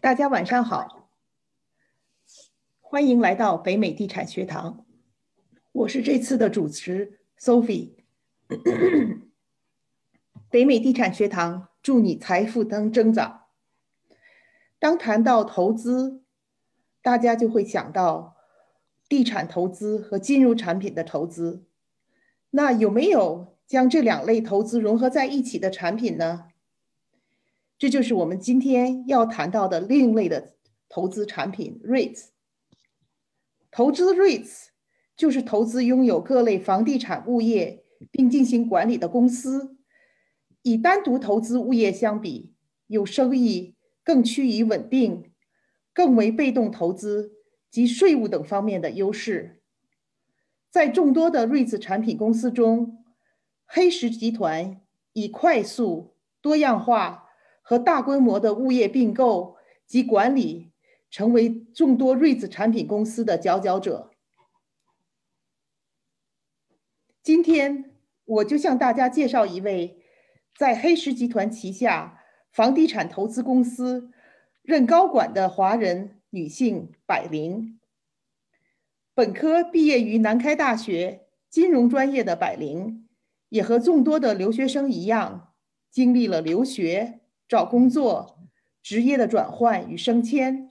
大家晚上好，欢迎来到北美地产学堂。我是这次的主持 Sophie。北美地产学堂祝你财富增增长。当谈到投资，大家就会想到地产投资和金融产品的投资。那有没有将这两类投资融合在一起的产品呢？这就是我们今天要谈到的另类的投资产品 REITs。投资 REITs 就是投资拥有各类房地产物业并进行管理的公司。以单独投资物业相比，有收益更趋于稳定，更为被动投资及税务等方面的优势。在众多的 REITs 产品公司中，黑石集团以快速、多样化。和大规模的物业并购及管理，成为众多瑞子产品公司的佼佼者。今天我就向大家介绍一位在黑石集团旗下房地产投资公司任高管的华人女性百灵。本科毕业于南开大学金融专业的百灵，也和众多的留学生一样，经历了留学。找工作、职业的转换与升迁，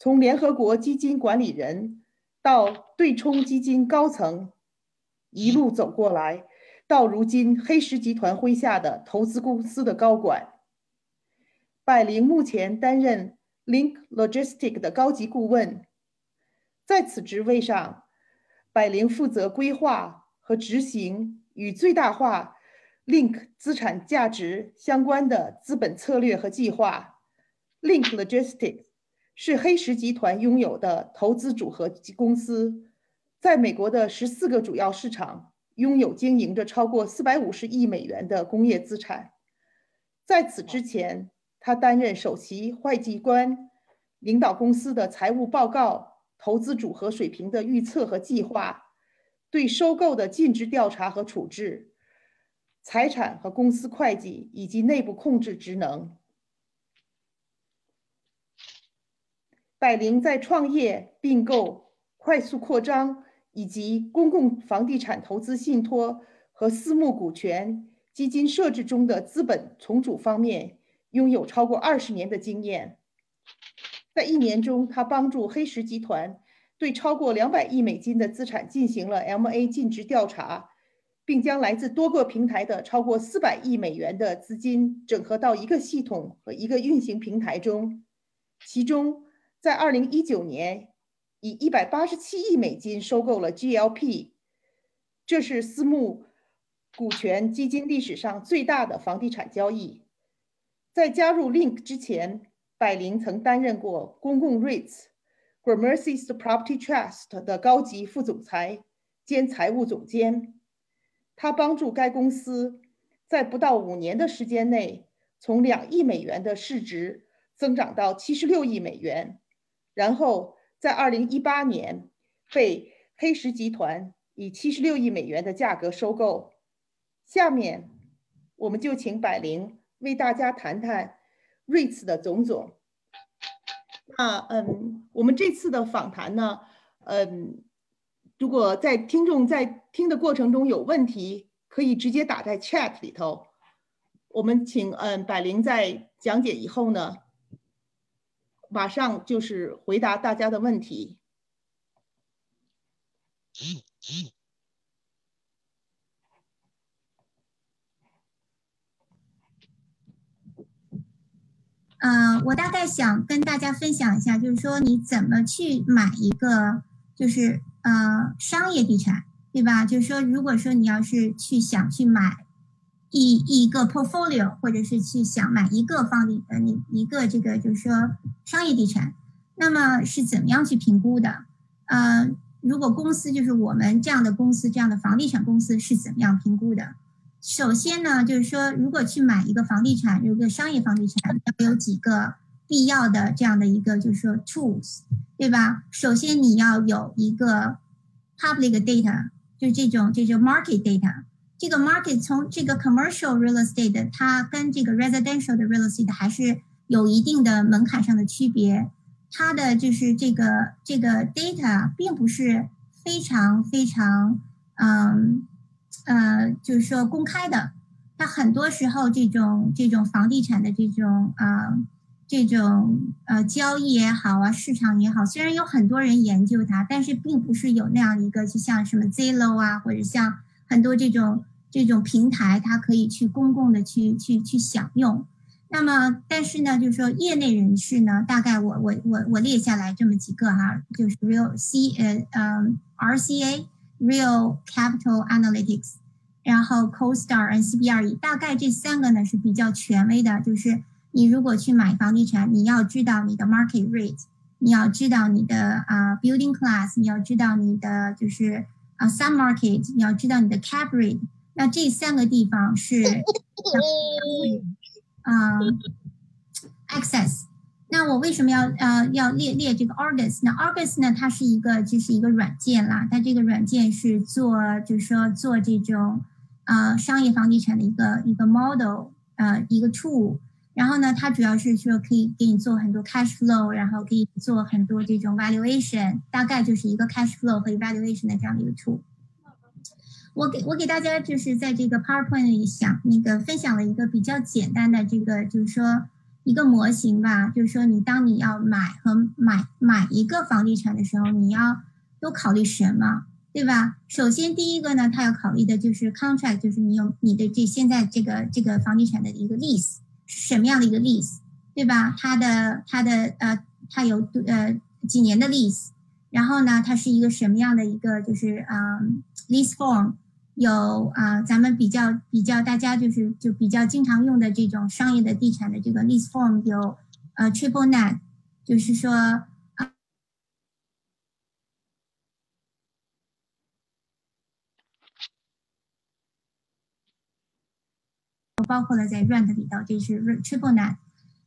从联合国基金管理人到对冲基金高层，一路走过来，到如今黑石集团麾下的投资公司的高管。百灵目前担任 Link Logistic 的高级顾问，在此职位上，百灵负责规划和执行与最大化。Link 资产价值相关的资本策略和计划，Link Logistics 是黑石集团拥有的投资组合及公司，在美国的十四个主要市场拥有经营着超过四百五十亿美元的工业资产。在此之前，他担任首席会计官，领导公司的财务报告、投资组合水平的预测和计划，对收购的尽职调查和处置。财产和公司会计以及内部控制职能。百灵在创业、并购、快速扩张以及公共房地产投资信托和私募股权基金设置中的资本重组方面拥有超过二十年的经验。在一年中，他帮助黑石集团对超过两百亿美金的资产进行了 M&A 尽职调查。并将来自多个平台的超过四百亿美元的资金整合到一个系统和一个运行平台中。其中，在二零一九年，以一百八十七亿美金收购了 GLP，这是私募股权基金历史上最大的房地产交易。在加入 Link 之前，百灵曾担任过公共 REITs Gramercy's Property Trust 的高级副总裁兼财务总监。他帮助该公司在不到五年的时间内，从两亿美元的市值增长到七十六亿美元，然后在二零一八年被黑石集团以七十六亿美元的价格收购。下面，我们就请百灵为大家谈谈 REITs 的种种。那嗯，我们这次的访谈呢，嗯。如果在听众在听的过程中有问题，可以直接打在 chat 里头。我们请嗯百灵在讲解以后呢，马上就是回答大家的问题。嗯，我大概想跟大家分享一下，就是说你怎么去买一个，就是。呃，商业地产，对吧？就是说，如果说你要是去想去买一一个 portfolio，或者是去想买一个房地呃，你一个这个就是说商业地产，那么是怎么样去评估的？呃，如果公司就是我们这样的公司，这样的房地产公司是怎么样评估的？首先呢，就是说，如果去买一个房地产，有个商业房地产，要有几个。必要的这样的一个就是说 tools，对吧？首先你要有一个 public data，就这种这种 market data。这个 market 从这个 commercial real estate，它跟这个 residential 的 real estate 还是有一定的门槛上的区别，它的就是这个这个 data 并不是非常非常嗯呃，就是说公开的。它很多时候这种这种房地产的这种啊这种呃交易也好啊，市场也好，虽然有很多人研究它，但是并不是有那样一个，就像什么 Zillow 啊，或者像很多这种这种平台，它可以去公共的去去去享用。那么，但是呢，就是说业内人士呢，大概我我我我列下来这么几个哈，就是 Real C 呃嗯 RCA Real Capital Analytics。然后 CoStar、NCBRE，大概这三个呢是比较权威的。就是你如果去买房地产，你要知道你的 market rate，你要知道你的啊 building class，你要知道你的就是啊 sub market，你要知道你的 cap rate。那这三个地方是啊 access。那我为什么要呃要列列这个 August？那 August 呢，它是一个就是一个软件啦，它这个软件是做就是说做这种。啊，商业房地产的一个一个 model，呃，一个 tool，然后呢，它主要是说可以给你做很多 cash flow，然后可以做很多这种 valuation，大概就是一个 cash flow 和 valuation 的这样的一个 tool。我给我给大家就是在这个 PowerPoint 里想那个分享了一个比较简单的这个就是说一个模型吧，就是说你当你要买和买买一个房地产的时候，你要都考虑什么？对吧？首先，第一个呢，他要考虑的就是 contract，就是你有你的这现在这个这个房地产的一个 lease 什么样的一个 lease，对吧？它的它的呃，它有呃几年的 lease，然后呢，它是一个什么样的一个就是啊 lease form，有啊咱们比较比较大家就是就比较经常用的这种商业的地产的这个 lease form 有呃 triple net，就是说。包括了在 rent 里头，这是 triple net。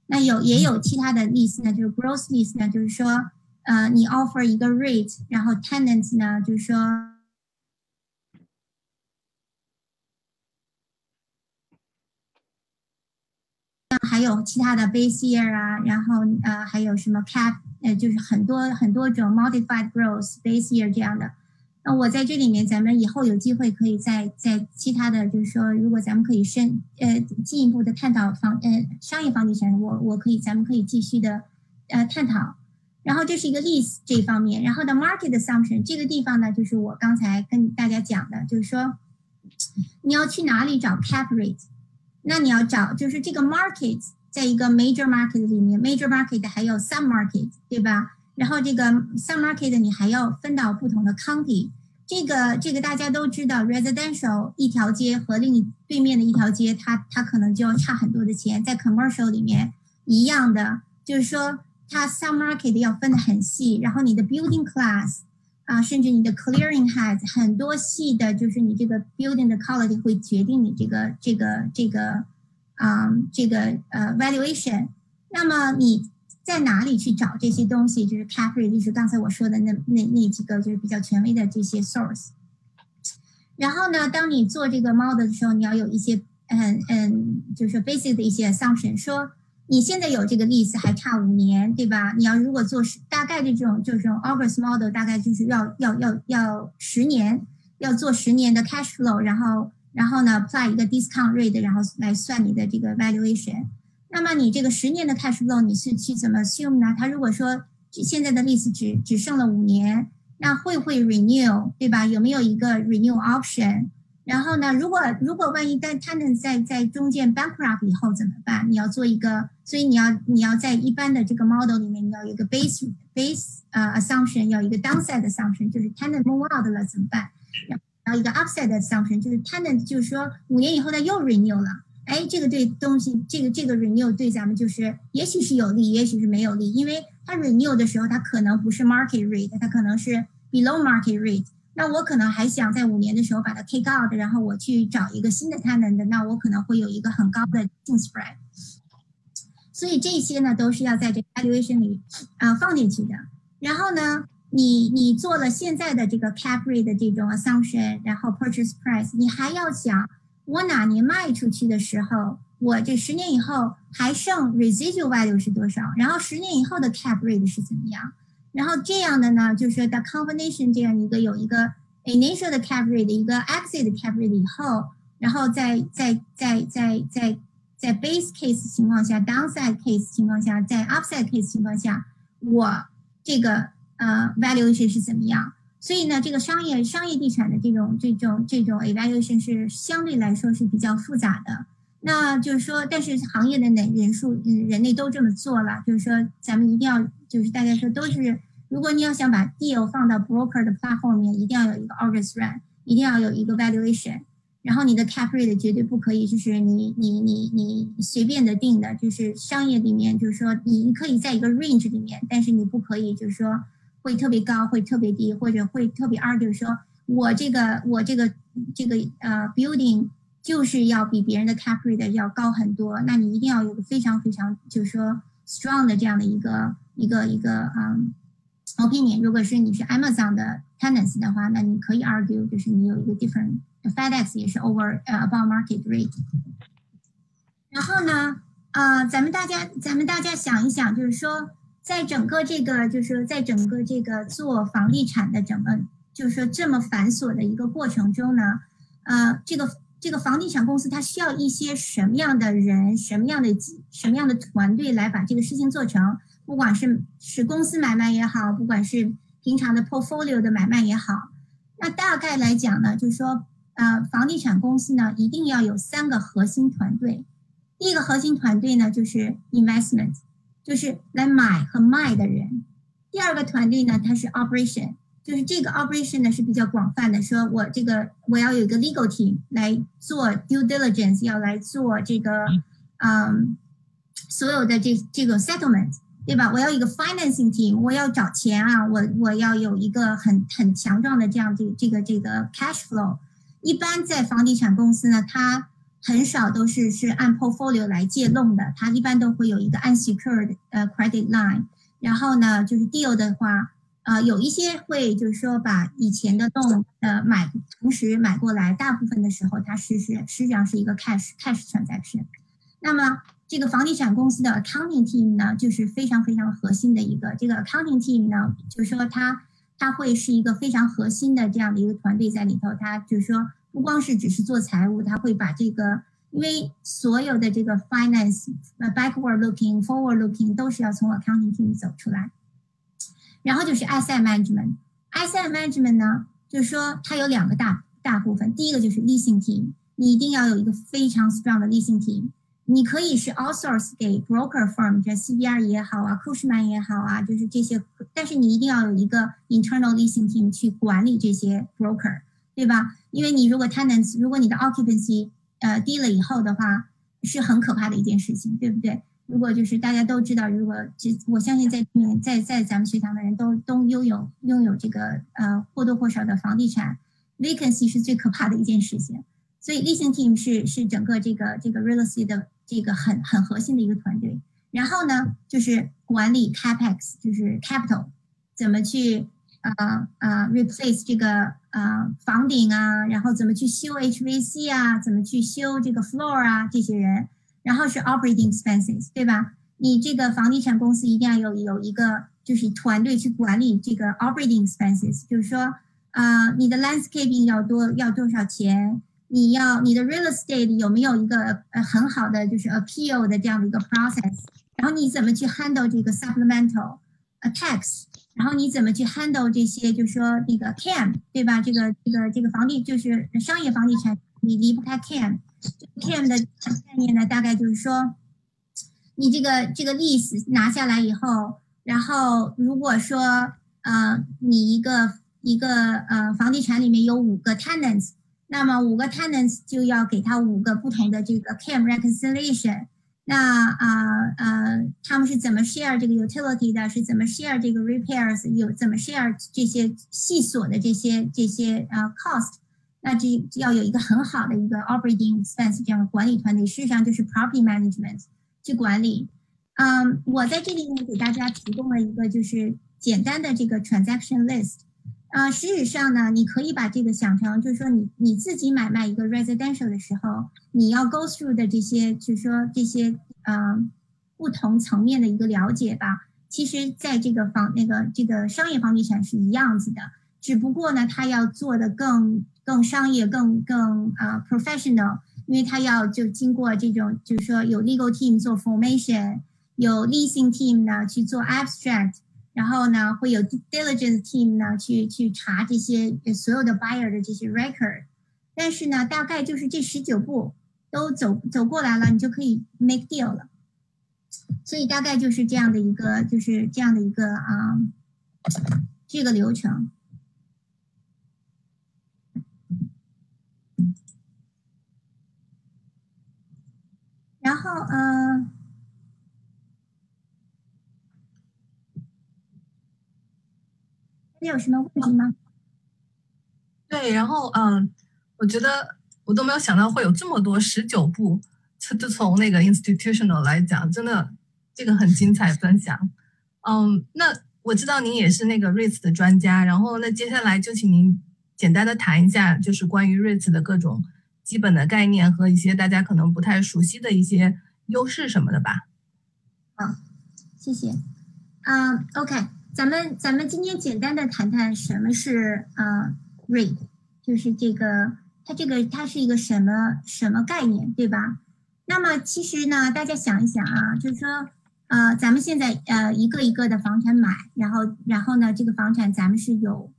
那有也有其他的 lease 呢，就是 gross lease 呢，就是说，呃，你 offer 一个 rate，然后 tenants 呢，就是说，还有其他的 base year 啊，然后呃，还有什么 cap，呃，就是很多很多种 modified gross base year 这样的。那我在这里面，咱们以后有机会可以在在其他的就是说，如果咱们可以深呃进一步的探讨房呃商业房地产，我我可以咱们可以继续的呃探讨。然后这是一个 lease 这方面，然后的 market assumption 这个地方呢，就是我刚才跟大家讲的，就是说你要去哪里找 cap rate，那你要找就是这个 market 在一个 major market 里面，major market 还有 sub market 对吧？然后这个 sub market 你还要分到不同的 county，这个这个大家都知道，residential 一条街和另一对面的一条街，它它可能就要差很多的钱。在 commercial 里面一样的，就是说它 sub market 要分得很细，然后你的 building class 啊，甚至你的 clearing height 很多细的，就是你这个 building 的 quality 会决定你这个这个这个啊这个呃 valuation。那么你。在哪里去找这些东西？就是 cap rate，就是刚才我说的那那那几个就是比较权威的这些 source。然后呢，当你做这个 model 的时候，你要有一些嗯嗯，就是 basic 的一些 assumption，说你现在有这个 lease 还差五年，对吧？你要如果做大概的这种就是 August model，大概就是要要要要十年，要做十年的 cash flow，然后然后呢 apply 一个 discount rate，然后来算你的这个 valuation。那么你这个十年的 cash flow 你是去怎么 assume 呢？他如果说现在的 lease 只只剩了五年，那会不会 renew 对吧？有没有一个 renew option？然后呢，如果如果万一但 tenant 在在中间 bankrupt 以后怎么办？你要做一个，所以你要你要在一般的这个 model 里面，你要有一个 base base 呃 assumption，要一个 downside assumption，就是 tenant move out 了怎么办？然后一个 upside assumption，就是 tenant 就是说五年以后他又 renew 了。哎，这个对东西，这个这个 renew 对咱们就是，也许是有利，也许是没有利，因为它 renew 的时候，它可能不是 market rate，它可能是 below market rate。那我可能还想在五年的时候把它 kick out，然后我去找一个新的 tenant，那我可能会有一个很高的净 spread。所以这些呢，都是要在这 valuation 里啊放进去的。然后呢，你你做了现在的这个 cap rate 的这种 assumption，然后 purchase price，你还要想。我哪年卖出去的时候，我这十年以后还剩 residual value 是多少，然后十年以后的 cap rate 是怎么样，然后这样的呢，就是 the combination 这样一个有一个 initial 的 cap rate 一个 exit 的 cap rate 以后，然后在在在在在在 base case 情况下，downside case 情况下，在 upside case 情况下，我这个呃 valuation 是怎么样？所以呢，这个商业商业地产的这种这种这种 evaluation 是相对来说是比较复杂的。那就是说，但是行业的人人数，嗯，人类都这么做了，就是说，咱们一定要，就是大家说都是，如果你要想把 deal 放到 broker 的 platform 里面，一定要有一个 audit run，一定要有一个 valuation，然后你的 cap rate 绝对不可以，就是你你你你随便的定的，就是商业里面，就是说你可以在一个 range 里面，但是你不可以，就是说。会特别高，会特别低，或者会特别 argue 说，我这个我这个这个呃 building 就是要比别人的 cap rate 要高很多，那你一定要有个非常非常就是说 strong 的这样的一个一个一个嗯 opinion。如果是你是 Amazon 的 tenants 的话，那你可以 argue 就是你有一个 different FedEx 也是 over 呃 above market rate。然后呢，呃，咱们大家咱们大家想一想，就是说。在整个这个，就是说，在整个这个做房地产的整个，就是说这么繁琐的一个过程中呢，呃，这个这个房地产公司它需要一些什么样的人，什么样的什么样的团队来把这个事情做成？不管是是公司买卖也好，不管是平常的 portfolio 的买卖也好，那大概来讲呢，就是说，呃，房地产公司呢一定要有三个核心团队。第一个核心团队呢就是 investment。就是来买和卖的人，第二个团队呢，它是 operation，就是这个 operation 呢是比较广泛的，说我这个我要有一个 legal team 来做 due diligence，要来做这个，嗯，所有的这这个 settlement，对吧？我要一个 financing team，我要找钱啊，我我要有一个很很强壮的这样这这个这个 cash flow。一般在房地产公司呢，它很少都是是按 portfolio 来借弄的，它一般都会有一个 unsecured 呃 credit line。然后呢，就是 deal 的话，呃，有一些会就是说把以前的 loan 呃买同时买过来，大部分的时候它是是实际上是一个 cash cash transaction。那么这个房地产公司的 accounting team 呢，就是非常非常核心的一个这个 accounting team 呢，就是说它它会是一个非常核心的这样的一个团队在里头，它就是说。不光是只是做财务，他会把这个，因为所有的这个 finance，呃，backward looking，forward looking 都是要从 accounting team 走出来。然后就是 asset management，asset management 呢，就是说它有两个大大部分，第一个就是 leasing team，你一定要有一个非常 strong 的 leasing team。你可以是 outsource 给 broker firm，这 CBR 也好啊，Cushman 也好啊，就是这些，但是你一定要有一个 internal leasing team 去管理这些 broker。对吧？因为你如果 tenants，如果你的 occupancy 呃低了以后的话，是很可怕的一件事情，对不对？如果就是大家都知道，如果这我相信在面在在咱们学堂的人都都拥有拥有这个呃或多或少的房地产 vacancy 是最可怕的一件事情。所以 leasing team 是是整个这个这个 real estate 的这个很很核心的一个团队。然后呢，就是管理 capex，就是 capital 怎么去。啊啊，replace 这个啊房顶啊，然后怎么去修 HVC 啊，怎么去修这个 floor 啊，这些人，然后是 operating expenses，对吧？你这个房地产公司一定要有有一个就是团队去管理这个 operating expenses，就是说啊，你的 landscaping 要多要多少钱？你要你的 real estate 有没有一个呃很好的就是 appeal 的这样的一个 process？然后你怎么去 handle 这个 supplemental？A tax 然后你怎么去 handle 这些？就是说那个 cam 对吧？这个这个这个房地就是商业房地产，你离不开 cam。cam 的概念呢，大概就是说，你这个这个 lease 拿下来以后，然后如果说呃你一个一个呃房地产里面有五个 tenants，那么五个 tenants 就要给他五个不同的这个 cam reconciliation。那啊呃，他们是怎么 share 这个 utility 的？是怎么 share 这个 repairs？有怎么 share 这些细琐的这些这些呃 cost？那这要有一个很好的一个 operating expense 这样的管理团队，事实上就是 property management 去管理。嗯，我在这里呢给大家提供了一个就是简单的这个 transaction list。啊，事实上呢，你可以把这个想成，就是说你你自己买卖一个 residential 的时候，你要 go through 的这些，就是说这些呃不同层面的一个了解吧。其实，在这个房那个这个商业房地产是一样子的，只不过呢，它要做的更更商业、更更啊 professional，因为它要就经过这种，就是说有 legal team 做 formation，有 leasing team 呢去做 abstract。然后呢，会有 diligence team 呢去去查这些所有的 buyer 的这些 record，但是呢，大概就是这十九步都走走过来了，你就可以 make deal 了。所以大概就是这样的一个，就是这样的一个啊，这个流程。然后呃。有什么问题吗？对，然后嗯，我觉得我都没有想到会有这么多十九部，就就从那个 institutional 来讲，真的这个很精彩分享。嗯，那我知道您也是那个 REITs 的专家，然后那接下来就请您简单的谈一下，就是关于 REITs 的各种基本的概念和一些大家可能不太熟悉的一些优势什么的吧。好，谢谢。嗯，OK。咱们咱们今天简单的谈谈什么是呃 REIT，就是这个它这个它是一个什么什么概念，对吧？那么其实呢，大家想一想啊，就是说呃，咱们现在呃一个一个的房产买，然后然后呢，这个房产咱们是有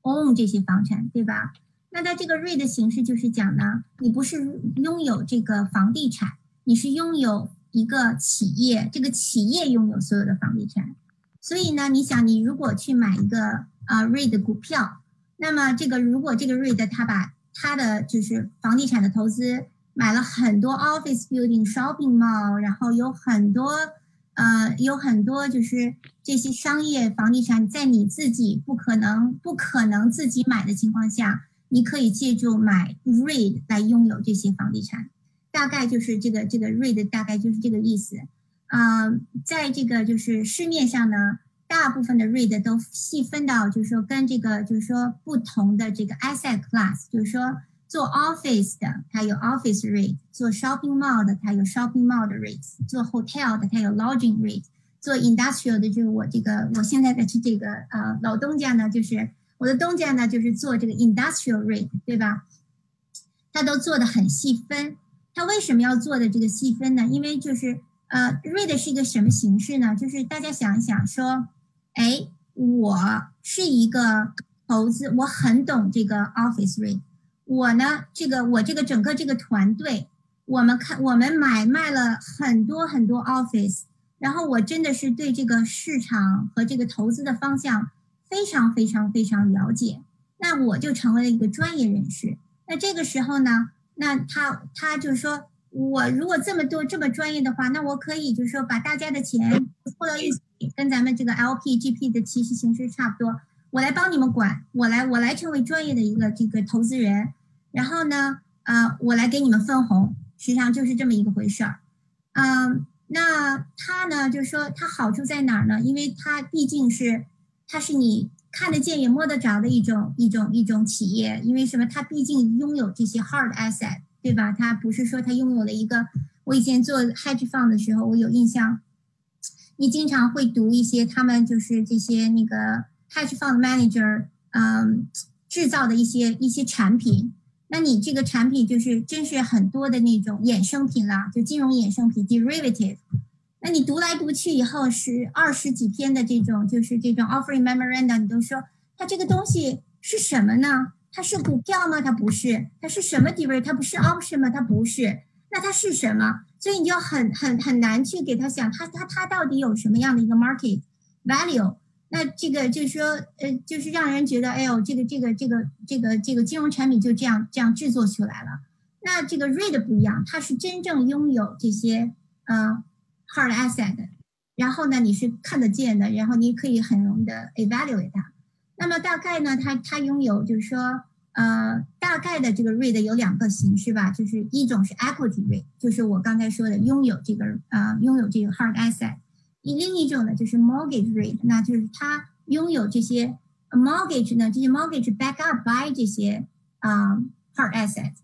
own 这些房产，对吧？那它这个 REIT 的形式就是讲呢，你不是拥有这个房地产，你是拥有一个企业，这个企业拥有所有的房地产。所以呢，你想，你如果去买一个啊 REIT 的股票，那么这个如果这个 REIT 它把它的就是房地产的投资买了很多 office building、shopping mall，然后有很多呃有很多就是这些商业房地产，在你自己不可能不可能自己买的情况下，你可以借助买 REIT 来拥有这些房地产，大概就是这个这个 REIT 大概就是这个意思。啊，在这个就是市面上呢，大部分的 REIT 都细分到，就是说跟这个就是说不同的这个 asset class，就是说做 office 的它有 office REIT，做 shopping mall 的它有 shopping mall 的 REIT，做 hotel 的它有 lodging REIT，做 industrial 的就是我这个我现在的这个呃老东家呢，就是我的东家呢就是做这个 industrial REIT，对吧？他都做的很细分，他为什么要做的这个细分呢？因为就是。呃，read 是一个什么形式呢？就是大家想一想，说，哎，我是一个投资，我很懂这个 Office read，我呢，这个我这个整个这个团队，我们看我们买卖了很多很多 Office，然后我真的是对这个市场和这个投资的方向非常非常非常了解，那我就成为了一个专业人士。那这个时候呢，那他他就是说。我如果这么多这么专业的话，那我可以就是说把大家的钱凑到一起，跟咱们这个 LP、GP 的其实形式差不多。我来帮你们管，我来我来成为专业的一个这个投资人，然后呢，呃，我来给你们分红，实际上就是这么一个回事儿。嗯，那它呢，就是说它好处在哪儿呢？因为它毕竟是它是你看得见也摸得着的一种一种一种企业，因为什么？它毕竟拥有这些 hard asset。对吧？他不是说他拥有了一个。我以前做 hedge fund 的时候，我有印象。你经常会读一些他们就是这些那个 hedge fund manager，嗯，制造的一些一些产品。那你这个产品就是真是很多的那种衍生品啦，就金融衍生品 derivative。那你读来读去以后是二十几篇的这种就是这种 offering memorandum，你都说它这个东西是什么呢？它是股票吗？它不是。它是什么 degree？它不是 option 吗？它不是。那它是什么？所以你就很很很难去给他想，它它它到底有什么样的一个 market value？那这个就是说，呃，就是让人觉得，哎呦，这个这个这个这个这个金融产品就这样这样制作出来了。那这个 REIT 不一样，它是真正拥有这些呃 hard asset，然后呢，你是看得见的，然后你可以很容易的 evaluate 它。那么大概呢，它它拥有就是说，呃，大概的这个 REIT 有两个形式吧，就是一种是 equity REIT，就是我刚才说的拥有这个呃拥有这个 hard asset；另一种呢就是 mortgage REIT，那就是它拥有这些 mortgage 呢，这些 mortgage back up by 这些啊 hard asset。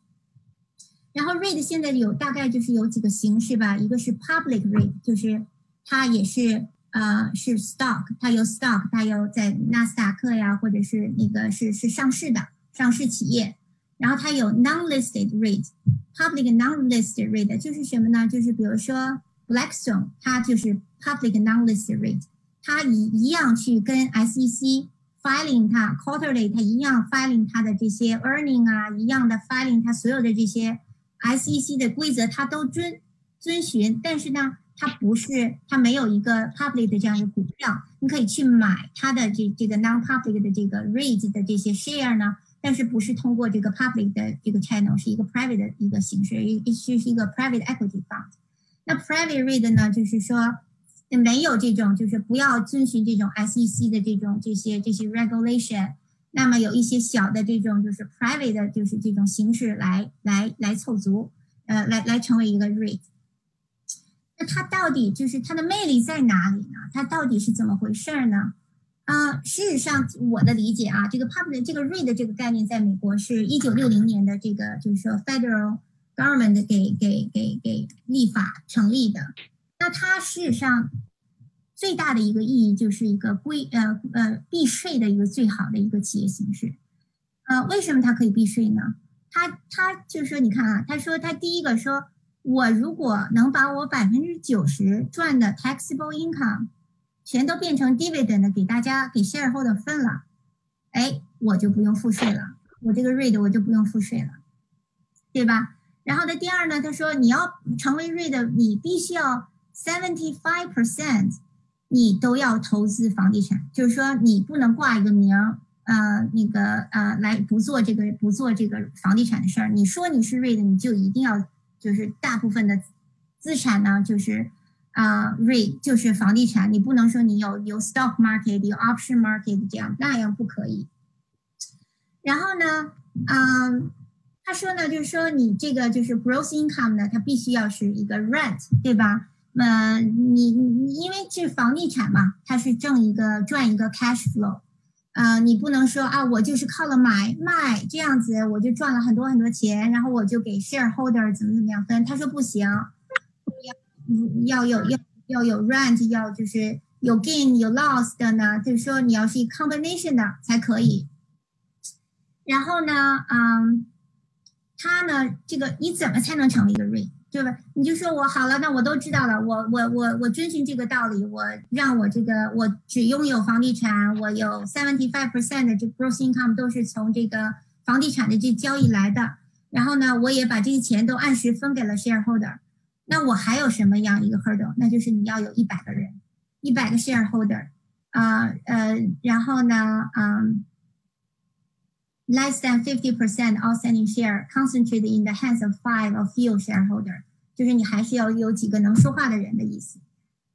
然后 REIT 现在有大概就是有几个形式吧，一个是 public REIT，就是它也是呃是 stock，它有 stock，它有在纳斯达克呀，或者是那个是是上市的上市企业。然后它有 non-listed REIT，public non-listed REIT 就是什么呢？就是比如说 Blackstone，它就是 public non-listed REIT，它一一样去跟 SEC filing 它 quarterly，它一样 filing 它的这些 earning 啊，一样的 filing 它所有的这些。SEC 的规则它都遵遵循，但是呢，它不是它没有一个 public 的这样的股票，你可以去买它的这这个 non-public 的这个 REIT 的这些 share 呢，但是不是通过这个 public 的这个 channel，是一个 private 的一个形式，一是是一个 private equity fund。那 private REIT 呢，就是说没有这种，就是不要遵循这种 SEC 的这种这些这些 regulation。那么有一些小的这种就是 private 的，就是这种形式来来来凑足，呃，来来成为一个 REIT。那它到底就是它的魅力在哪里呢？它到底是怎么回事儿呢？啊，事实上我的理解啊，这个 public 这个 read 这个概念在美国是一九六零年的这个就是说 federal government 给给给给立法成立的。那它事实上。最大的一个意义就是一个规呃呃避税的一个最好的一个企业形式，呃，为什么它可以避税呢？他他就是说，你看啊，他说他第一个说，我如果能把我百分之九十赚的 taxable income 全都变成 dividend 给大家给 shareholder 分了，哎，我就不用付税了，我这个 rate 我就不用付税了，对吧？然后的第二呢，他说你要成为 rate，你必须要 seventy five percent。你都要投资房地产，就是说你不能挂一个名儿，呃，那个呃，来不做这个不做这个房地产的事儿。你说你是 REIT，你就一定要就是大部分的资产呢，就是啊，REIT 就是房地产。你不能说你有有 stock market 有 option market 这样那样不可以。然后呢，嗯，他说呢，就是说你这个就是 gross income 呢，它必须要是一个 rent，对吧？呃，你你因为是房地产嘛，它是挣一个赚一个 cash flow，啊，你不能说啊，我就是靠了买卖这样子，我就赚了很多很多钱，然后我就给 shareholder 怎么怎么样分。他说不行，要要有要要有 rent，要就是有 gain 有 loss 的呢，就是说你要是 combination 的才可以。然后呢，嗯，他呢，这个你怎么才能成为一个 REIT？对吧？你就说我好了，那我都知道了。我我我我遵循这个道理，我让我这个我只拥有房地产，我有 seventy five percent 的这 gross income 都是从这个房地产的这交易来的。然后呢，我也把这些钱都按时分给了 shareholder。那我还有什么样一个 hurdle？那就是你要有一百个人，一百个 shareholder 啊呃，然后呢，嗯。Less than fifty percent outstanding share concentrated in the hands of five or few shareholder，就是你还是要有几个能说话的人的意思。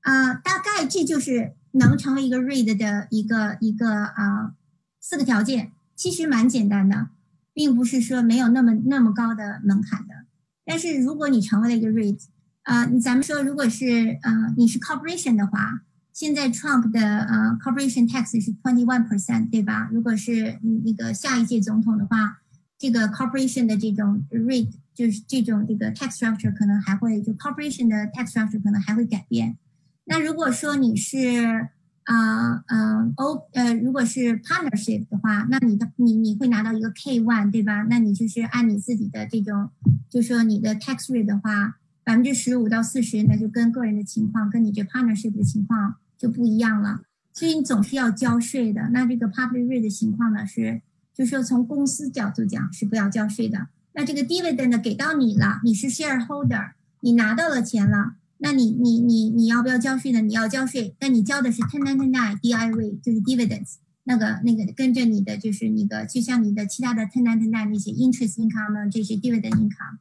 啊，大概这就是能成为一个 read 的一个一个啊四个条件，其实蛮简单的，并不是说没有那么那么高的门槛的。但是如果你成为了一个 REIT，啊，咱们说如果是呃你是 corporation 的话。现在 Trump 的呃 corporation tax 是 twenty one percent，对吧？如果是那个下一届总统的话，这个 corporation 的这种 rate 就是这种这个 tax structure 可能还会就 corporation 的 tax structure 可能还会改变。那如果说你是啊嗯 O 呃如果是 partnership 的话，那你的你你会拿到一个 K one，对吧？那你就是按你自己的这种，就说你的 tax rate 的话，百分之十五到四十，那就跟个人的情况，跟你这 partnership 的情况。就不一样了，所以你总是要交税的。那这个 public REIT 的情况呢，是就是说从公司角度讲是不要交税的。那这个 dividend 给到你了，你是 shareholder，你拿到了钱了，那你你你你要不要交税呢？你要交税，但你交的是 ten ninety nine div，就是 dividends，那个那个跟着你的就是那个就像你的其他的 ten ninety nine 那些 interest income 这些 dividend income，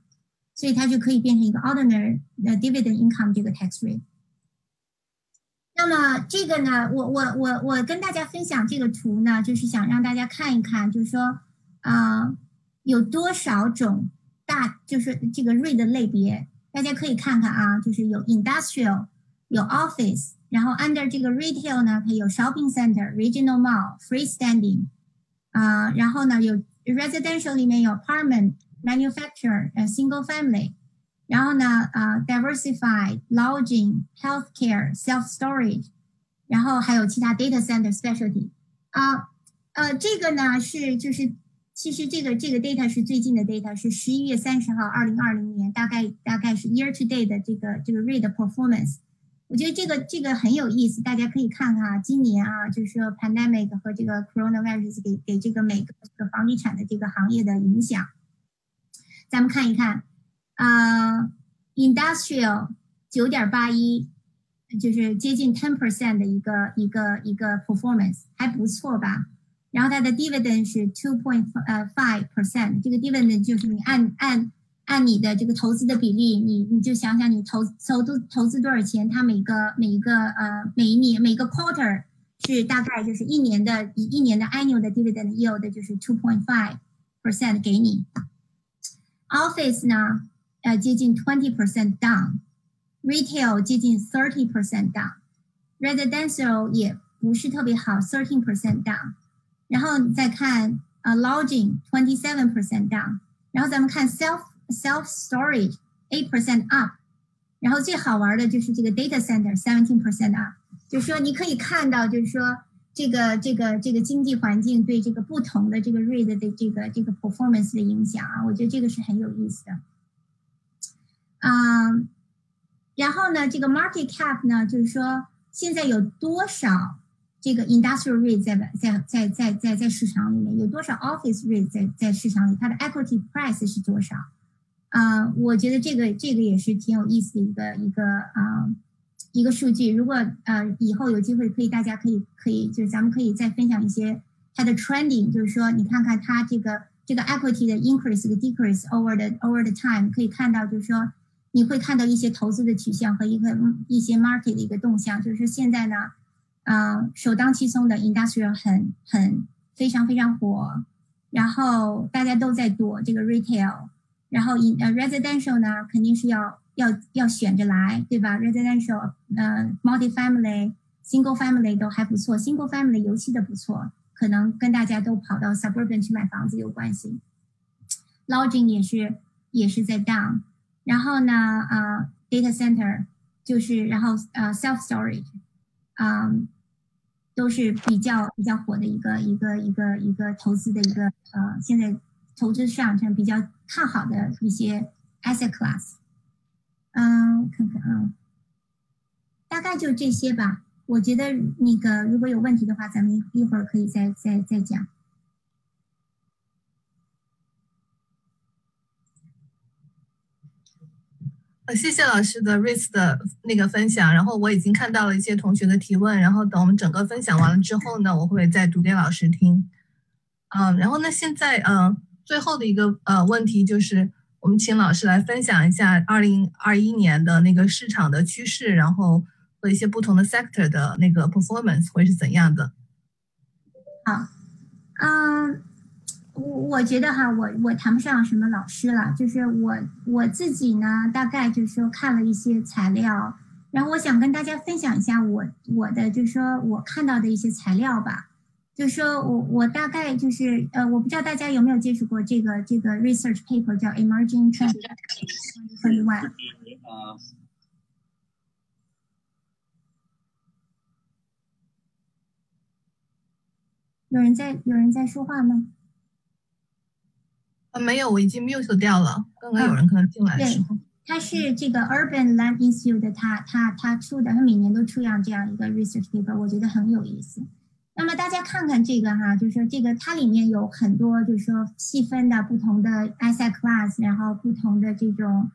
所以它就可以变成一个 ordinary 呃 dividend income 这个 tax rate。那么这个呢，我我我我跟大家分享这个图呢，就是想让大家看一看，就是说啊，有多少种大，就是这个 REIT 的类别，大家可以看看啊，就是有 industrial，有 office，然后 under 这个 retail 呢，它有 shopping center、regional mall、freestanding，啊，然后呢有 residential 里面有 apartment、manufacturer、呃 single family，然后呢啊 diversified、lodging、healthcare、self storage，然后还有其他 data center specialty，啊，呃，这个呢是就是其实这个这个 data 是最近的 data，是十一月三十号，二零二零年，大概大概是 year to date 的这个这个 Read performance。我觉得这个这个很有意思，大家可以看看啊，今年啊，就是说 pandemic 和这个 coronavirus 给给这个每个这个房地产的这个行业的影响。咱们看一看，啊，industrial 九点八一，就是接近 ten percent 的一个一个一个 performance，还不错吧？然后它的 dividend 是 two point 呃 five percent，这个 dividend 就是你按按。按你的这个投资的比例，你你就想想你投投资投资多少钱，它每个每一个呃每一年每个 quarter 是大概就是一年的一一年的 annual 的 dividend yield 就是 two point five percent 给你。Office 呢，呃接近 twenty percent down，retail 接近 thirty percent down，residential 也不是特别好，thirteen percent down。然后你再看呃 lodging twenty seven percent down，然后咱们看 self Self storage eight percent up，然后最好玩的就是这个 data center seventeen percent up，就是说你可以看到，就是说这个这个这个经济环境对这个不同的这个 rate 的这个这个 performance 的影响啊，我觉得这个是很有意思的。 嗯，然后呢，这个 market cap 呢，就是说现在有多少这个 industrial rate 在在在在在在市场里面，有多少 office rate 在在市场里，它的 equity price 是多少？啊，我觉得这个这个也是挺有意思的一个一个啊一个数据。如果呃以后有机会，可以大家可以可以就是咱们可以再分享一些它的 trending，就是说你看看它这个这个 equity 的 increase 和 decrease over the over the time，可以看到就是说你会看到一些投资的取向和一个一些 market 的一个动向。就是现在呢，啊首当其冲的 industrial 很很非常非常火，然后大家都在躲这个 retail。然后，in 呃 residential 呢，肯定是要要要选着来，对吧？residential 呃 multi-family、single family 都还不错，single family 尤其的不错，可能跟大家都跑到 suburban 去买房子有关系。lodging 也是也是在 down，然后呢，啊 data center 就是，然后呃 self storage，嗯，都是比较比较火的一个一个一个一个投资的一个呃现在。投资市场上比较看好的一些 asset class，嗯，看看啊，大概就这些吧。我觉得那个如果有问题的话，咱们一会儿可以再再再讲。呃，谢谢老师的 RIS 的那个分享。然后我已经看到了一些同学的提问。然后等我们整个分享完了之后呢，我会再读给老师听。嗯，然后呢，现在嗯。最后的一个呃问题就是，我们请老师来分享一下二零二一年的那个市场的趋势，然后和一些不同的 sector 的那个 performance 会是怎样的？好，嗯，我我觉得哈，我我谈不上什么老师了，就是我我自己呢，大概就是说看了一些材料，然后我想跟大家分享一下我我的就是说我看到的一些材料吧。就是说我我大概就是呃，我不知道大家有没有接触过这个这个 research paper 叫 Emerging Trends One。有人在有人在说话吗？啊，没有，我已经 mute 掉了。刚刚有人可能进来的时候。他是这个 Urban Land Institute，他他他出的，他每年都出样这样一个 research paper，我觉得很有意思。那么大家看看这个哈，就是说这个它里面有很多，就是说细分的不同的 asset class，然后不同的这种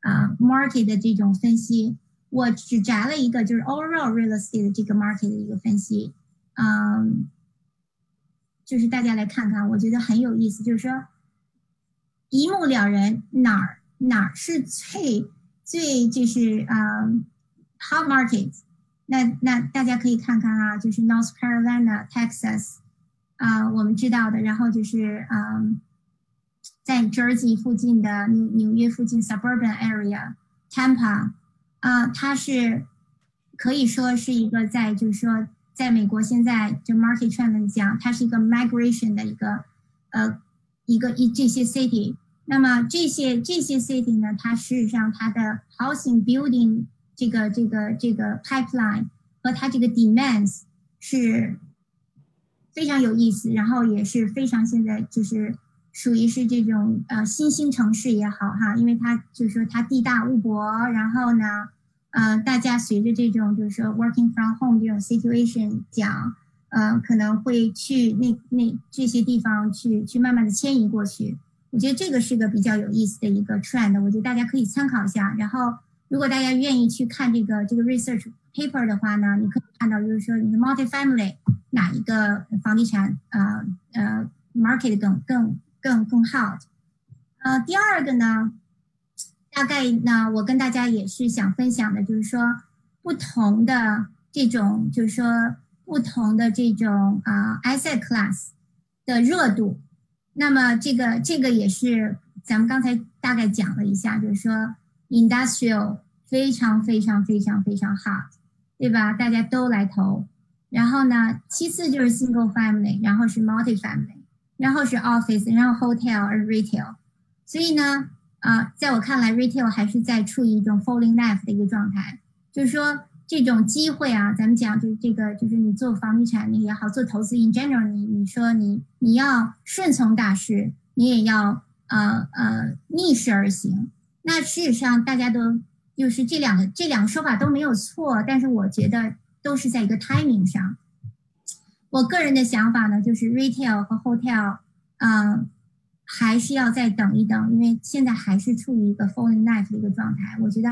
啊 market 的这种分析。我只摘了一个，就是 overall real estate 的这个 market 的一个分析，嗯，就是大家来看看，我觉得很有意思，就是说一目了然，哪儿哪儿是最最就是啊 hot markets。那那大家可以看看啊，就是 North Carolina、Texas，啊，我们知道的，然后就是嗯，在 Jersey 附近的纽纽约附近 suburban area，Tampa，啊，它是可以说是一个在就是说，在美国现在就 market trend 讲，它是一个 migration 的一个呃一个一这些 city。那么这些这些 city 呢，它事实上它的 housing building 这个这个这个 pipeline 和它这个 demands 是非常有意思，然后也是非常现在就是属于是这种呃新兴城市也好哈，因为它就是说它地大物博，然后呢。呃，大家随着这种就是说 working from home 这种 situation 讲，呃，可能会去那那这些地方去去慢慢的迁移过去。我觉得这个是个比较有意思的一个 trend，我觉得大家可以参考一下。然后，如果大家愿意去看这个这个 research paper 的话呢，你可以看到就是说你的 multi-family 哪一个房地产呃呃 market 更更更更 hot。呃，第二个呢？大概呢，我跟大家也是想分享的，就是说不同的这种，就是说不同的这种啊，asset class 的热度。那么这个这个也是咱们刚才大概讲了一下，就是说 industrial 非常非常非常非常 hot，对吧？大家都来投。然后呢，其次就是 single family，然后是 multi family，然后是 office，然后 hotel 而 retail。所以呢。啊，在我看来，retail 还是在处于一种 falling knife 的一个状态，就是说这种机会啊，咱们讲就是这个，就是你做房地产你也好，做投资 in general，你你说你你要顺从大势，你也要呃呃逆势而行。那事实上大家都就是这两个这两个说法都没有错，但是我觉得都是在一个 timing 上。我个人的想法呢，就是 retail 和 hotel，嗯。还是要再等一等，因为现在还是处于一个 falling knife 的一个状态。我觉得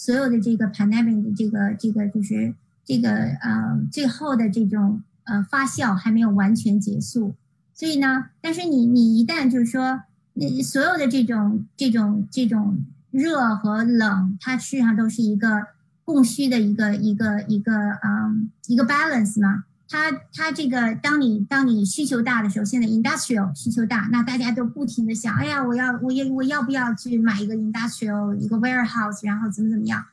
所有的这个 pandemic 的这个这个就是这个呃最后的这种呃发酵还没有完全结束。所以呢，但是你你一旦就是说，那所有的这种这种这种热和冷，它实际上都是一个供需的一个一个一个嗯一个 balance 嘛。它它这个，当你当你需求大的时候，现在 industrial 需求大，那大家都不停的想，哎呀，我要我要我要不要去买一个 industrial 一个 warehouse，然后怎么怎么样，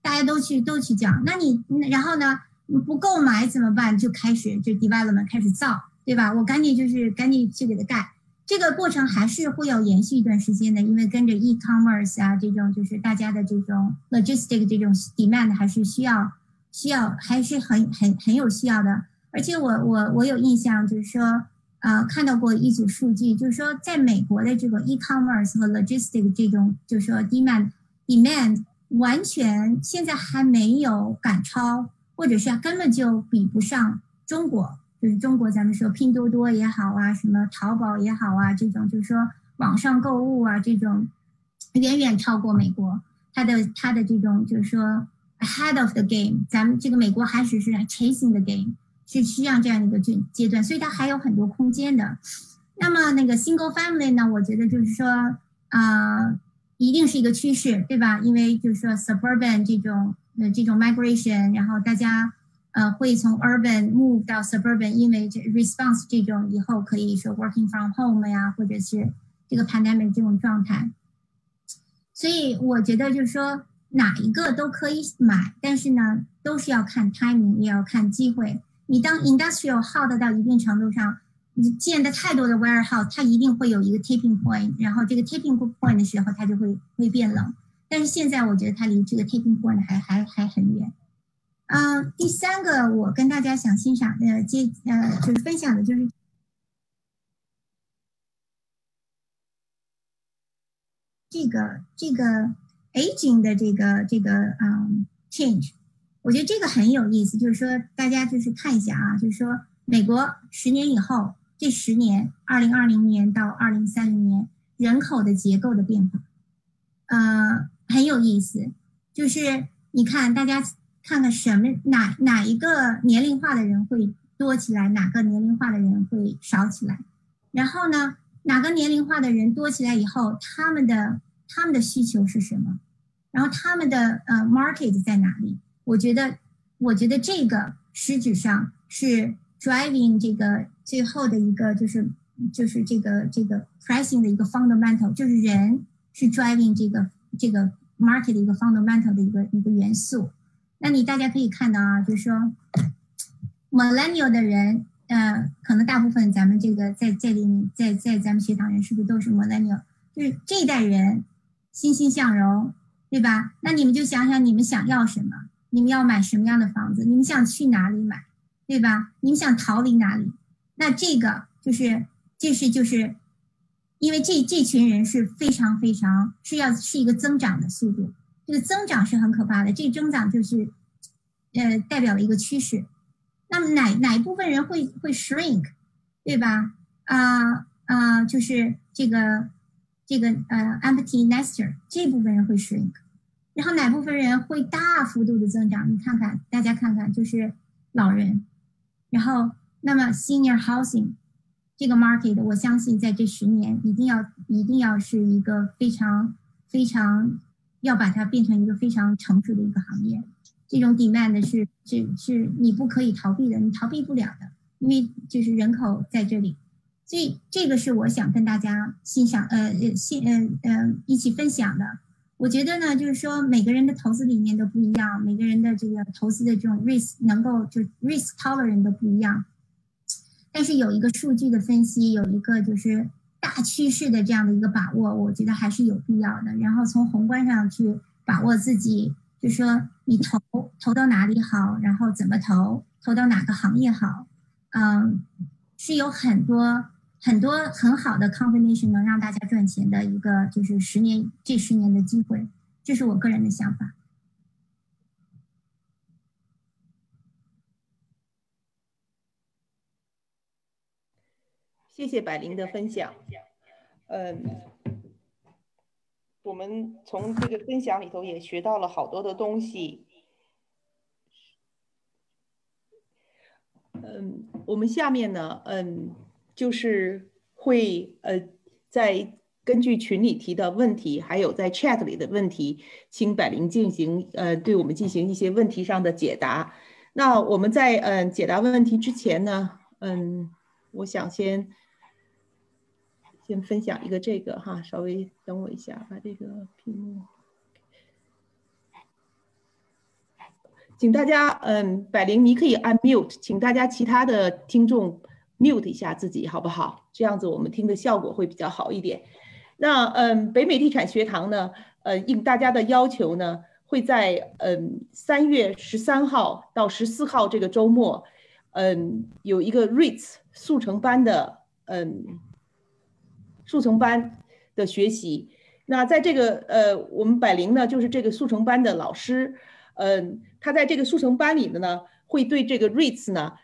大家都去都去讲。那你然后呢，不购买怎么办？就开始就 development 开始造，对吧？我赶紧就是赶紧去给它盖。这个过程还是会要延续一段时间的，因为跟着 e-commerce 啊这种就是大家的这种 logistic 这种 demand 还是需要需要还是很很很有需要的。而且我我我有印象，就是说，呃，看到过一组数据，就是说，在美国的这个 e-commerce 和 logistic 这种，就是说 demand demand 完全现在还没有赶超，或者是根本就比不上中国。就是中国，咱们说拼多多也好啊，什么淘宝也好啊，这种就是说网上购物啊，这种远远超过美国。它的它的这种就是说 ahead of the game，咱们这个美国还只是 chasing the game。是需要这样一个阶阶段，所以它还有很多空间的。那么那个 single family 呢？我觉得就是说，啊，一定是一个趋势，对吧？因为就是说 suburban 这种呃这种 migration，然后大家呃会从 urban move 到 suburban，因为这 response 这种以后可以说 working from home 呀，或者是这个 pandemic 这种状态。所以我觉得就是说哪一个都可以买，但是呢，都是要看 timing，也要看机会。你当 industrial 耗的到一定程度上，你建的太多的 warehouse，它一定会有一个 tipping point，然后这个 tipping point 的时候，它就会会变冷。但是现在我觉得它离这个 tipping point 还还还很远。嗯，第三个我跟大家想欣赏的接呃就是分享的就是这个这个 aging 的这个这个嗯 change。我觉得这个很有意思，就是说大家就是看一下啊，就是说美国十年以后，这十年，二零二零年到二零三零年人口的结构的变化，呃，很有意思。就是你看，大家看看什么哪哪一个年龄化的人会多起来，哪个年龄化的人会少起来，然后呢，哪个年龄化的人多起来以后，他们的他们的需求是什么，然后他们的呃 market 在哪里？我觉得，我觉得这个实质上是 driving 这个最后的一个，就是就是这个这个 pricing 的一个 fundamental，就是人是 driving 这个这个 market 的一个 fundamental 的一个一个元素。那你大家可以看到啊，就是说，millennial 的人，呃，可能大部分咱们这个在在里面，在在咱们学堂人是不是都是 millennial？就是这一代人欣欣向荣，对吧？那你们就想想，你们想要什么？你们要买什么样的房子？你们想去哪里买，对吧？你们想逃离哪里？那这个就是，这是就是，因为这这群人是非常非常是要是一个增长的速度，这个增长是很可怕的。这个增长就是，呃，代表了一个趋势。那么哪哪一部分人会会 shrink，对吧？啊啊，就是这个。这个呃，empty nester 这部分人会 shrink，然后哪部分人会大幅度的增长？你看看，大家看看，就是老人。然后，那么 senior housing 这个 market，我相信在这十年一定要一定要是一个非常非常要把它变成一个非常成熟的一个行业。这种 demand 是是是你不可以逃避的，你逃避不了的，因为就是人口在这里。所以这个是我想跟大家欣赏，呃呃，欣呃呃一起分享的。我觉得呢，就是说每个人的投资理念都不一样，每个人的这个投资的这种 risk 能够就 risk tolerance 都不一样。但是有一个数据的分析，有一个就是大趋势的这样的一个把握，我觉得还是有必要的。然后从宏观上去把握自己，就说你投投到哪里好，然后怎么投，投到哪个行业好，嗯，是有很多。很多很好的 combination 能让大家赚钱的一个就是十年这十年的机会，这是我个人的想法。谢谢百灵的分享。嗯，我们从这个分享里头也学到了好多的东西。嗯，我们下面呢，嗯。就是会呃，在根据群里提的问题，还有在 chat 里的问题，请百灵进行呃，对我们进行一些问题上的解答。那我们在嗯解答问题之前呢，嗯，我想先先分享一个这个哈，稍微等我一下，把这个屏幕，请大家嗯，百灵你可以按 mute，请大家其他的听众。Mute 一下自己好不好？这样子我们听的效果会比较好一点。那嗯，北美地产学堂呢，呃，应大家的要求呢，会在嗯三月十三号到十四号这个周末，嗯，有一个 REITs 速成班的嗯速成班的学习。那在这个呃，我们百灵呢，就是这个速成班的老师，嗯，他在这个速成班里的呢，会对这个 REITs 呢。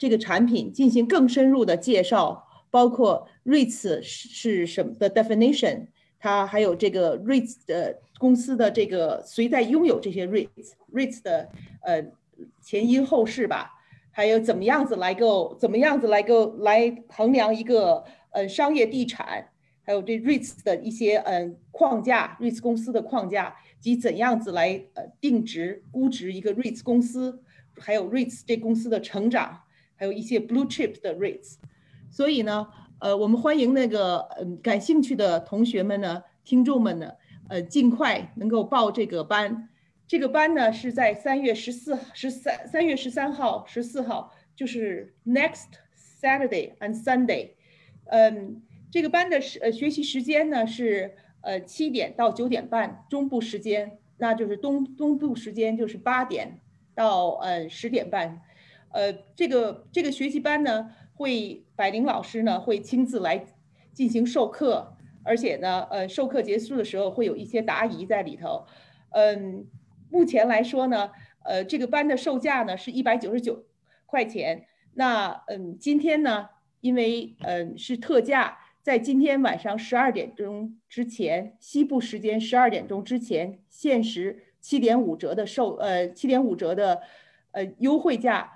这个产品进行更深入的介绍，包括 REITs 是是什么的 definition，它还有这个 REITs 的公司的这个谁在拥有这些 REITs，REITs 的呃前因后事吧，还有怎么样子来够怎么样子来够来衡量一个呃商业地产，还有这 REITs 的一些嗯框架，REITs 公司的框架及怎样子来呃定值估值一个 REITs 公司，还有 REITs 这公司的成长。还有一些 blue chip 的 rates，所以呢，呃，我们欢迎那个嗯感兴趣的同学们呢，听众们呢，呃，尽快能够报这个班。这个班呢是在三月十四、十三、三月十三号、十四号，就是 next Saturday and Sunday。嗯，这个班的时呃学习时间呢是呃七点到九点半，中部时间，那就是东东部时间就是八点到呃十点半。呃，这个这个学习班呢，会百灵老师呢会亲自来进行授课，而且呢，呃，授课结束的时候会有一些答疑在里头。嗯，目前来说呢，呃，这个班的售价呢是一百九十九块钱。那嗯，今天呢，因为嗯是特价，在今天晚上十二点钟之前，西部时间十二点钟之前，限时七点五折的售，呃，七点五折的呃优惠价。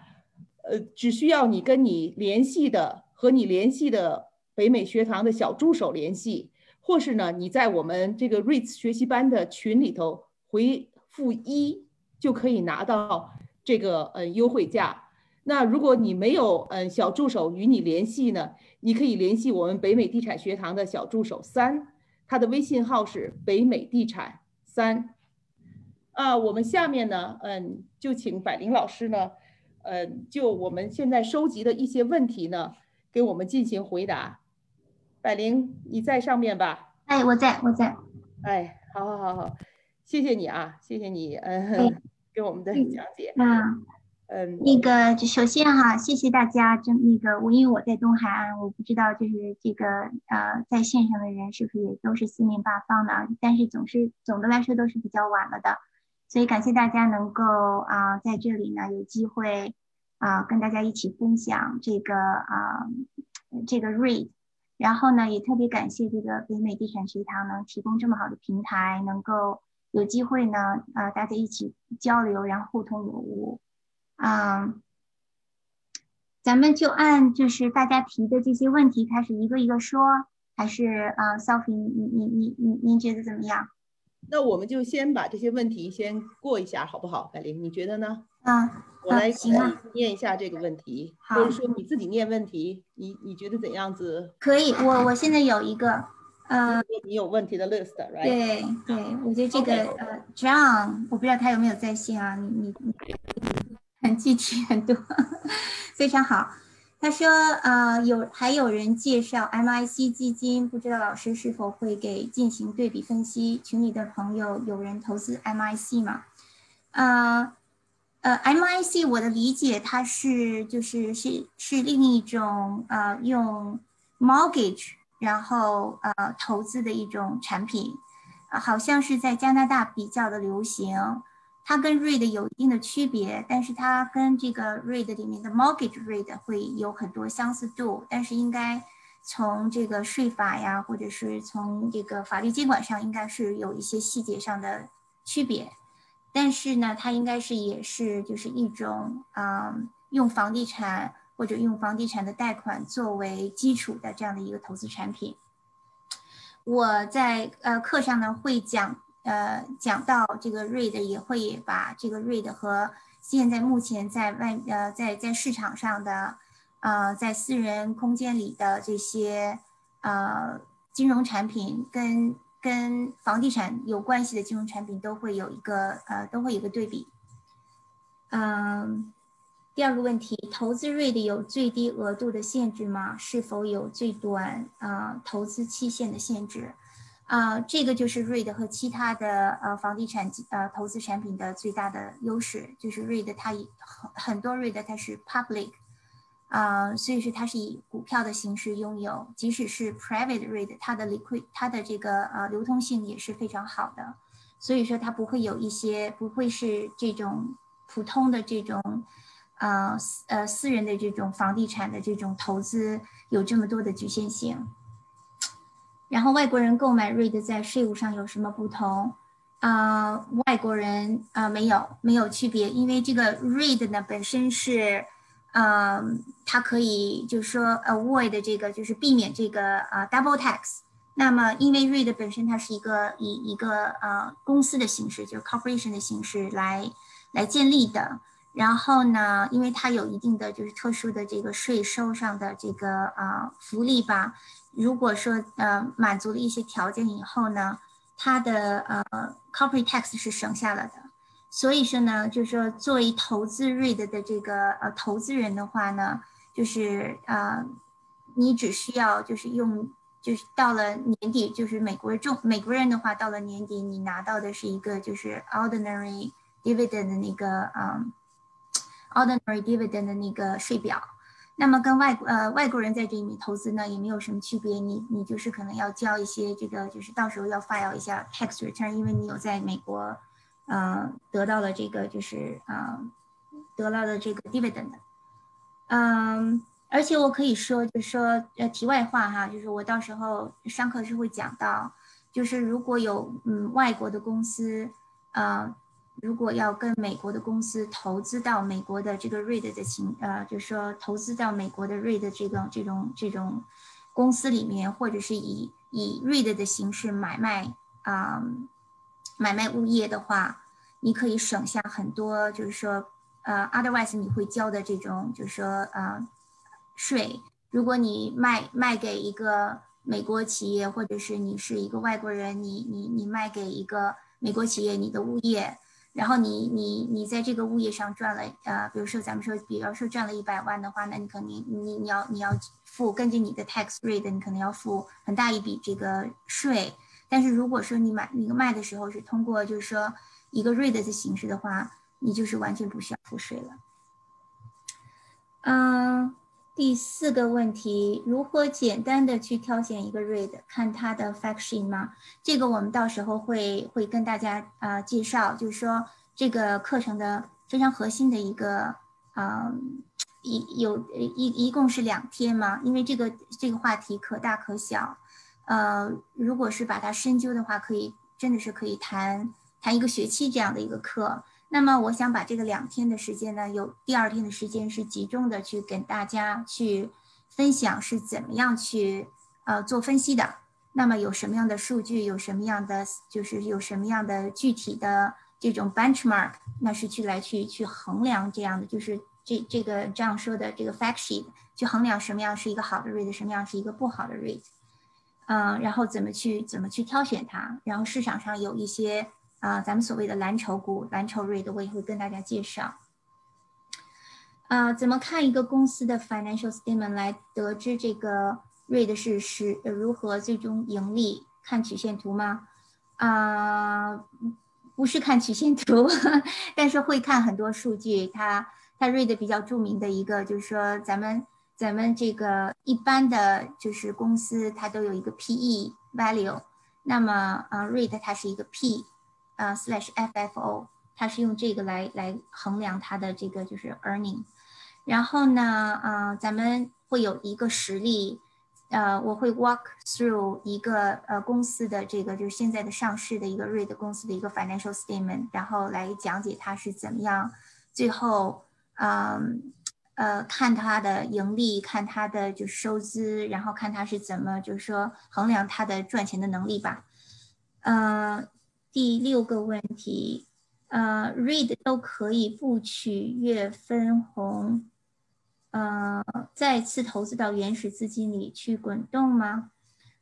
呃，只需要你跟你联系的和你联系的北美学堂的小助手联系，或是呢，你在我们这个 REITs 学习班的群里头回复一，就可以拿到这个呃优惠价。那如果你没有嗯小助手与你联系呢，你可以联系我们北美地产学堂的小助手三，他的微信号是北美地产三。啊，我们下面呢，嗯，就请百灵老师呢，嗯，就我们现在收集的一些问题呢，给我们进行回答。百灵，你在上面吧？哎，我在，我在。哎，好好好好，谢谢你啊，谢谢你，嗯，给我们的讲解。嗯。嗯，那个就首先哈，谢谢大家。就那个我因为我在东海岸，我不知道就是这个呃在线上的人是不是也都是四面八方的，但是总是总的来说都是比较晚了的，所以感谢大家能够啊在这里呢有机会啊跟大家一起分享这个啊这个 read，然后呢也特别感谢这个北美地产学堂能提供这么好的平台，能够有机会呢啊大家一起交流，然后互通有无。嗯，咱们就按就是大家提的这些问题开始一个一个说，还是啊，Sophie，你你你你您觉得怎么样？那我们就先把这些问题先过一下，好不好？百灵，你觉得呢？啊，我来行啊，念一下这个问题，或者说你自己念问题，你你觉得怎样子？可以，我我现在有一个。呃，你有问题的 list，right？对对，我觉得这个呃，John，我不知道他有没有在线啊？你你你很具体很多，非常好。他说，呃，有还有人介绍 MIC 基金，不知道老师是否会给进行对比分析？群里的朋友有人投资 MIC 吗？呃呃，MIC 我的理解，它是就是是是另一种呃用 mortgage。然后呃，投资的一种产品，好像是在加拿大比较的流行。它跟 REIT 有一定的区别，但是它跟这个 REIT 里面的 mortgage REIT 会有很多相似度。但是应该从这个税法呀，或者是从这个法律监管上，应该是有一些细节上的区别。但是呢，它应该是也是就是一种啊，用房地产。或者用房地产的贷款作为基础的这样的一个投资产品，我在呃课上呢会讲呃讲到这个 read 也会把这个 read 和现在目前在外呃在在市场上的呃在私人空间里的这些呃金融产品跟跟房地产有关系的金融产品都会有一个呃都会有一个对比，嗯。第二个问题，投资 REIT 有最低额度的限制吗？是否有最短啊投资期限的限制？啊，这个就是 REIT 和其他的呃房地产呃投资产品的最大的优势，就是 REIT 它很很多 REIT 它是 public，啊，所以说它是以股票的形式拥有，即使是 private REIT，它的 liquid 它的这个呃流通性也是非常好的，所以说它不会有一些不会是这种普通的这种。啊，呃，私人的这种房地产的这种投资有这么多的局限性。然后外国人购买 REIT 在税务上有什么不同？啊，外国人啊没有没有区别，因为这个 REIT 呢本身是，嗯，它可以就是说 avoid 这个就是避免这个啊 double tax。那么因为 REIT 本身它是一个以一个呃公司的形式，就是 corporation 的形式来来建立的。然后呢，因为它有一定的就是特殊的这个税收上的这个啊福利吧，如果说呃满足了一些条件以后呢，它的呃 corporate tax 是省下了的。所以说呢，就是说作为投资 REIT 的这个呃投资人的话呢，就是呃你只需要就是用就是到了年底，就是美国中美国人的话，到了年底你拿到的是一个就是 ordinary dividend 的那个啊。Ordinary dividend 的那个税表，那么跟外呃外国人在这里投资呢也没有什么区别，你你就是可能要交一些这个就是到时候要 file 一下 tax return，因为你有在美国，呃得到了这个就是啊得到了这个 dividend，嗯，而且我可以说就是说呃题外话哈，就是我到时候上课是会讲到，就是如果有嗯外国的公司，呃。如果要跟美国的公司投资到美国的这个 REIT 的情，呃，就是说投资到美国的 REIT 这种这种这种公司里面，或者是以以 REIT 的形式买卖啊买卖物业的话，你可以省下很多，就是说呃，otherwise 你会交的这种就是说呃税。如果你卖卖给一个美国企业，或者是你是一个外国人，你你你卖给一个美国企业你的物业。然后你你你在这个物业上赚了，呃，比如说咱们说，比方说赚了一百万的话，那你肯定你你要你要付根据你的 tax rate，你可能要付很大一笔这个税。但是如果说你买那个卖的时候是通过就是说一个 rate 的形式的话，你就是完全不需要付税了。嗯。第四个问题，如何简单的去挑选一个 read，看它的 fact sheet 吗？这个我们到时候会会跟大家啊介绍，就是说这个课程的非常核心的一个啊一有一一共是两天嘛，因为这个这个话题可大可小，呃，如果是把它深究的话，可以真的是可以谈谈一个学期这样的一个课。那么我想把这个两天的时间呢，有第二天的时间是集中的去跟大家去分享是怎么样去呃做分析的。那么有什么样的数据，有什么样的就是有什么样的具体的这种 benchmark，那是去来去去衡量这样的，就是这这个这样说的这个 fact sheet，去衡量什么样是一个好的 rate，什么样是一个不好的 rate，嗯，然后怎么去怎么去挑选它，然后市场上有一些。啊，咱们所谓的蓝筹股、蓝筹 rate，我也会跟大家介绍。啊，怎么看一个公司的 financial statement 来得知这个 REIT 是是如何最终盈利？看曲线图吗？啊，不是看曲线图，但是会看很多数据。它它 REIT 比较著名的一个就是说，咱们咱们这个一般的就是公司它都有一个 PE value，那么啊，REIT 它是一个 P。啊，slash FFO，它是用这个来来衡量它的这个就是 earning，然后呢，啊，咱们会有一个实例，呃，我会 walk through 一个呃公司的这个就是现在的上市的一个 REIT 公司的一个 financial statement，然后来讲解它是怎么样，最后，嗯，呃，看它的盈利，看它的就是收支，然后看它是怎么就是说衡量它的赚钱的能力吧，嗯。第六个问题，呃，read 都可以不取月分红，呃，再次投资到原始资金里去滚动吗？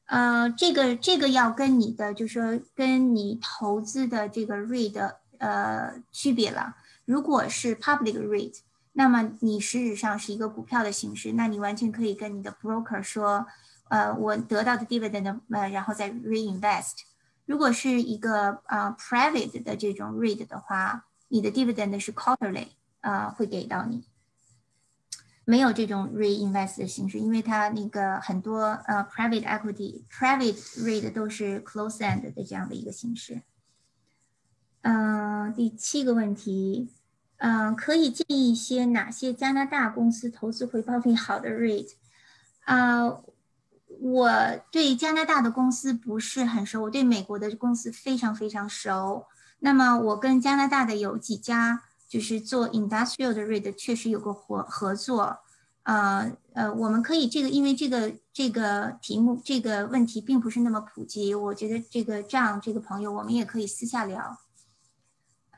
呃，这个这个要跟你的，就是说跟你投资的这个 read 呃区别了。如果是 public read，那么你实质上是一个股票的形式，那你完全可以跟你的 broker 说，呃，我得到的 dividend 呃，然后再 reinvest。如果是一个啊 private 的这种 read 的话，你的 dividend 是 quarterly 啊会给到你，没有这种 reinvest 的形式，因为它那个很多呃 private equity private read 都是 close end 的这样的一个形式。嗯，第七个问题，嗯，可以建议一些哪些加拿大公司投资回报率好的 read 啊？我对加拿大的公司不是很熟，我对美国的公司非常非常熟。那么我跟加拿大的有几家就是做 industrial 的 read，确实有过合合作。呃呃，我们可以这个，因为这个这个题目这个问题并不是那么普及，我觉得这个这样这个朋友我们也可以私下聊。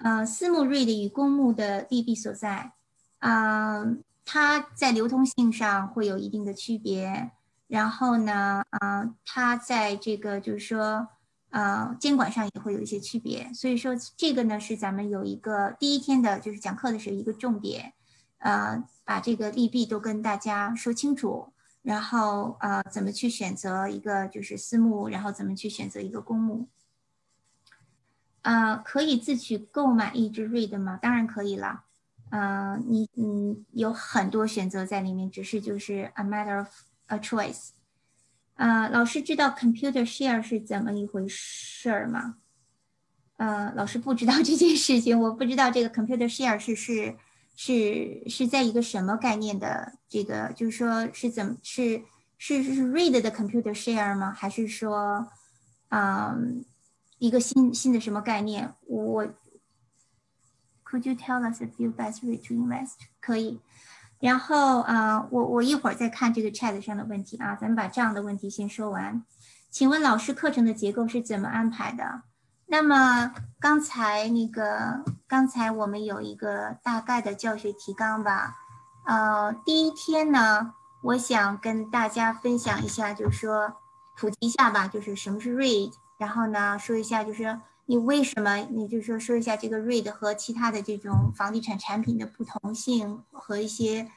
呃，私募 read 与公募的利弊所在，啊，它在流通性上会有一定的区别。然后呢，啊，它在这个就是说，呃，监管上也会有一些区别。所以说，这个呢是咱们有一个第一天的，就是讲课的时候一个重点，呃，把这个利弊都跟大家说清楚。然后，呃，怎么去选择一个就是私募，然后怎么去选择一个公募。呃，可以自取购买一只 REIT 吗？当然可以了。呃，你嗯有很多选择在里面，只是就是 a matter of。A choice，呃，老师知道 computer share 是怎么一回事儿吗？呃，老师不知道这件事情，我不知道这个 computer share 是是是是在一个什么概念的这个，就是说是怎么是是是 read 的 computer share 吗？还是说，嗯，一个新新的什么概念？我 Could you tell us a few best way to invest？可以。然后啊，我我一会儿再看这个 chat 上的问题啊，咱们把这样的问题先说完。请问老师课程的结构是怎么安排的？那么刚才那个刚才我们有一个大概的教学提纲吧。呃，第一天呢，我想跟大家分享一下，就是说普及一下吧，就是什么是 read，然后呢说一下就是你为什么？你就说说一下这个 REIT 和其他的这种房地产产品的不同性和一些，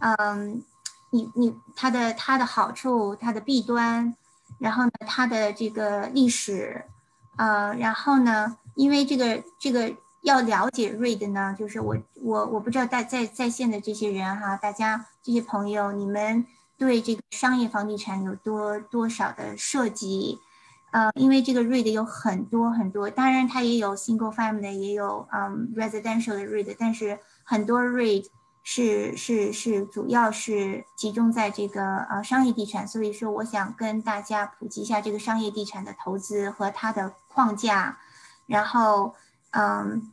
嗯，你你它的它的好处、它的弊端，然后呢，它的这个历史，呃，然后呢，因为这个这个要了解 REIT 呢，就是我我我不知道在在在线的这些人哈，大家这些朋友，你们对这个商业房地产有多多少的涉及？呃，因为这个 REIT 有很多很多，当然它也有 single family，也有嗯 residential 的 REIT，但是很多 REIT 是是是主要是集中在这个呃商业地产，所以说我想跟大家普及一下这个商业地产的投资和它的框架，然后嗯，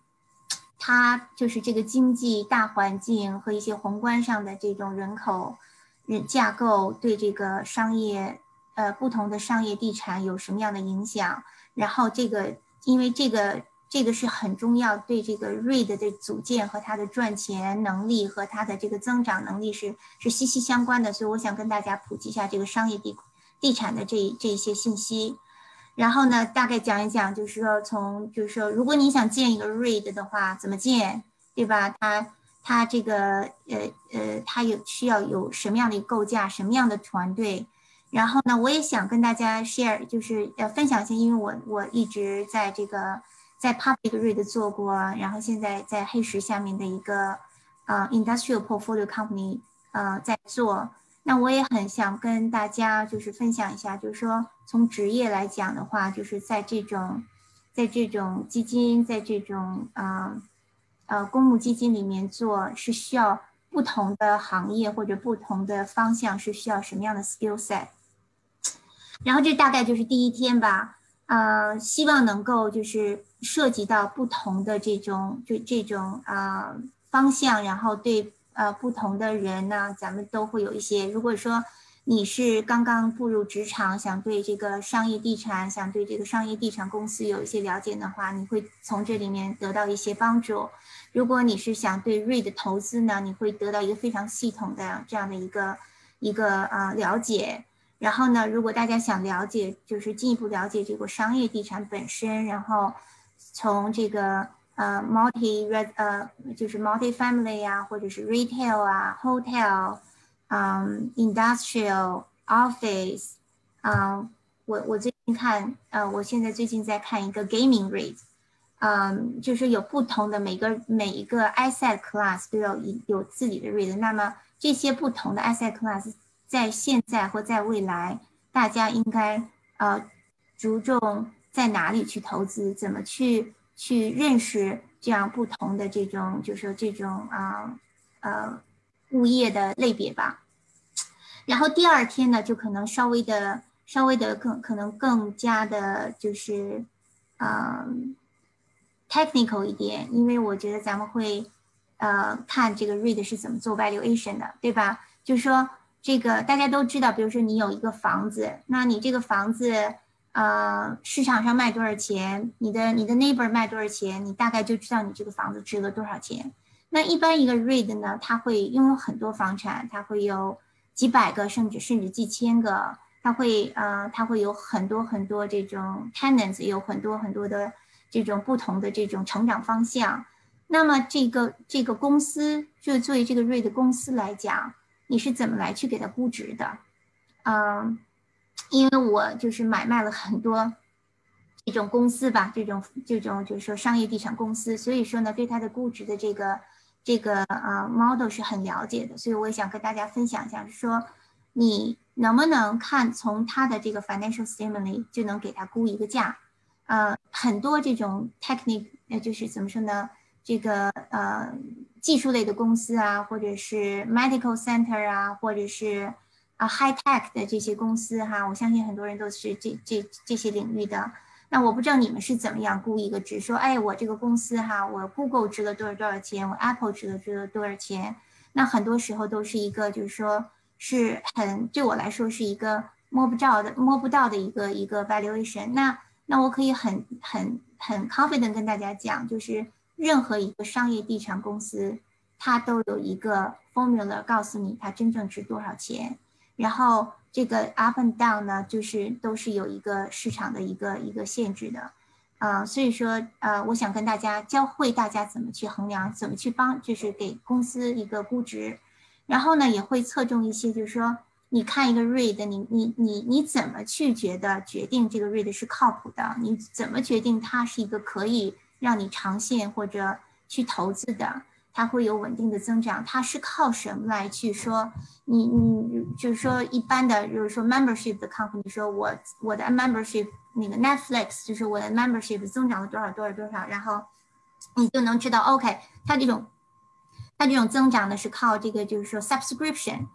它就是这个经济大环境和一些宏观上的这种人口人架构对这个商业。呃，不同的商业地产有什么样的影响？然后这个，因为这个这个是很重要，对这个 REIT 的组建和它的赚钱能力和它的这个增长能力是是息息相关的。所以我想跟大家普及一下这个商业地地产的这这些信息。然后呢，大概讲一讲，就是说从就是说，如果你想建一个 REIT 的话，怎么建，对吧？它它这个呃呃，它有需要有什么样的构架，什么样的团队？然后呢，我也想跟大家 share，就是呃分享一下，因为我我一直在这个在 public Read 做过，然后现在在黑石下面的一个呃 industrial portfolio company 呃在做，那我也很想跟大家就是分享一下，就是说从职业来讲的话，就是在这种在这种基金，在这种呃呃公募基金里面做是需要不同的行业或者不同的方向是需要什么样的 skill set。然后这大概就是第一天吧，呃，希望能够就是涉及到不同的这种就这种啊方向，然后对呃不同的人呢，咱们都会有一些。如果说你是刚刚步入职场，想对这个商业地产，想对这个商业地产公司有一些了解的话，你会从这里面得到一些帮助。如果你是想对 REIT 投资呢，你会得到一个非常系统的这样的一个一个呃了解。然后呢，如果大家想了解，就是进一步了解这个商业地产本身，然后从这个呃 multi red 呃就是 multi family 啊，或者是 retail 啊，hotel，嗯，industrial office，嗯，我我最近看呃，我现在最近在看一个 gaming rate，嗯，就是有不同的每个每一个 asset class 都要有有自己的 rate，那么这些不同的 asset class。在现在或在未来，大家应该呃着重在哪里去投资，怎么去去认识这样不同的这种，就是说这种啊呃物业的类别吧。然后第二天呢，就可能稍微的稍微的更可能更加的就是呃 technical 一点，因为我觉得咱们会呃看这个 read 是怎么做 valuation 的，对吧？就是说。这个大家都知道，比如说你有一个房子，那你这个房子，呃，市场上卖多少钱？你的你的 neighbor 卖多少钱？你大概就知道你这个房子值了多少钱。那一般一个 REIT 呢，它会拥有很多房产，它会有几百个，甚至甚至几千个，它会呃，它会有很多很多这种 tenants，有很多很多的这种不同的这种成长方向。那么这个这个公司，就作为这个 REIT 公司来讲。你是怎么来去给它估值的？嗯，因为我就是买卖了很多这种公司吧，这种这种就是说商业地产公司，所以说呢，对它的估值的这个这个呃 model 是很了解的，所以我也想跟大家分享一下，说你能不能看从它的这个 financial statement 就能给它估一个价？呃，很多这种 technique，呃，就是怎么说呢？这个呃。技术类的公司啊，或者是 medical center 啊，或者是啊 high tech 的这些公司哈，我相信很多人都是这这这些领域的。那我不知道你们是怎么样估一个值，说哎，我这个公司哈，我 Google 值了多少多少钱，我 Apple 值了值了多少钱？那很多时候都是一个，就是说是很对我来说是一个摸不着的、摸不到的一个一个 valuation。那那我可以很很很 confident 跟大家讲，就是。任何一个商业地产公司，它都有一个 formula 告诉你它真正值多少钱。然后这个 up and down 呢，就是都是有一个市场的一个一个限制的。呃，所以说呃，我想跟大家教会大家怎么去衡量，怎么去帮，就是给公司一个估值，然后呢，也会侧重一些，就是说你看一个 read，你你你你怎么去觉得决定这个 read 是靠谱的？你怎么决定它是一个可以让你长线或者去投资的？它会有稳定的增长，它是靠什么来去说？你你就是说一般的，就是说 membership 的 company，说我我的 membership 那个 Netflix 就是我的 membership 增长了多少多少多少，然后你就能知道 OK，它这种它这种增长呢是靠这个就是说 subscription。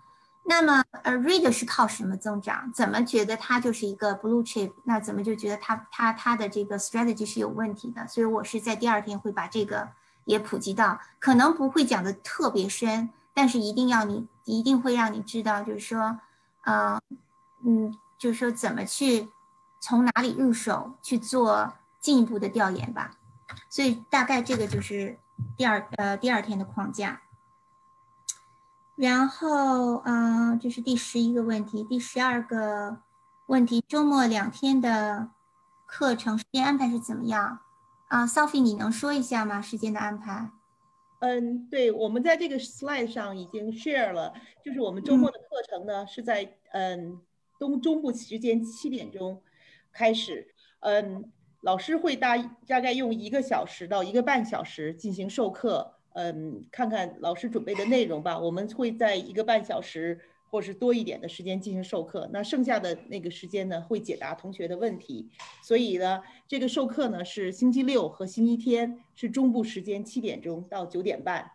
那么呃 reader 是靠什么增长？怎么觉得它就是一个 blue chip？那怎么就觉得它它它的这个 strategy 是有问题的？所以我是在第二天会把这个。也普及到，可能不会讲的特别深，但是一定要你一定会让你知道，就是说，呃，嗯，就是说怎么去从哪里入手去做进一步的调研吧。所以大概这个就是第二呃第二天的框架。然后嗯，这是第十一个问题，第十二个问题，周末两天的课程时间安排是怎么样？啊，Sophie，你能说一下吗？时间的安排？嗯，对，我们在这个 slide 上已经 share 了，就是我们周末的课程呢是在嗯东中部时间七点钟开始，嗯，老师会大大概用一个小时到一个半小时进行授课，嗯，看看老师准备的内容吧，我们会在一个半小时。或是多一点的时间进行授课，那剩下的那个时间呢，会解答同学的问题。所以呢，这个授课呢是星期六和星期天，是中部时间七点钟到九点半。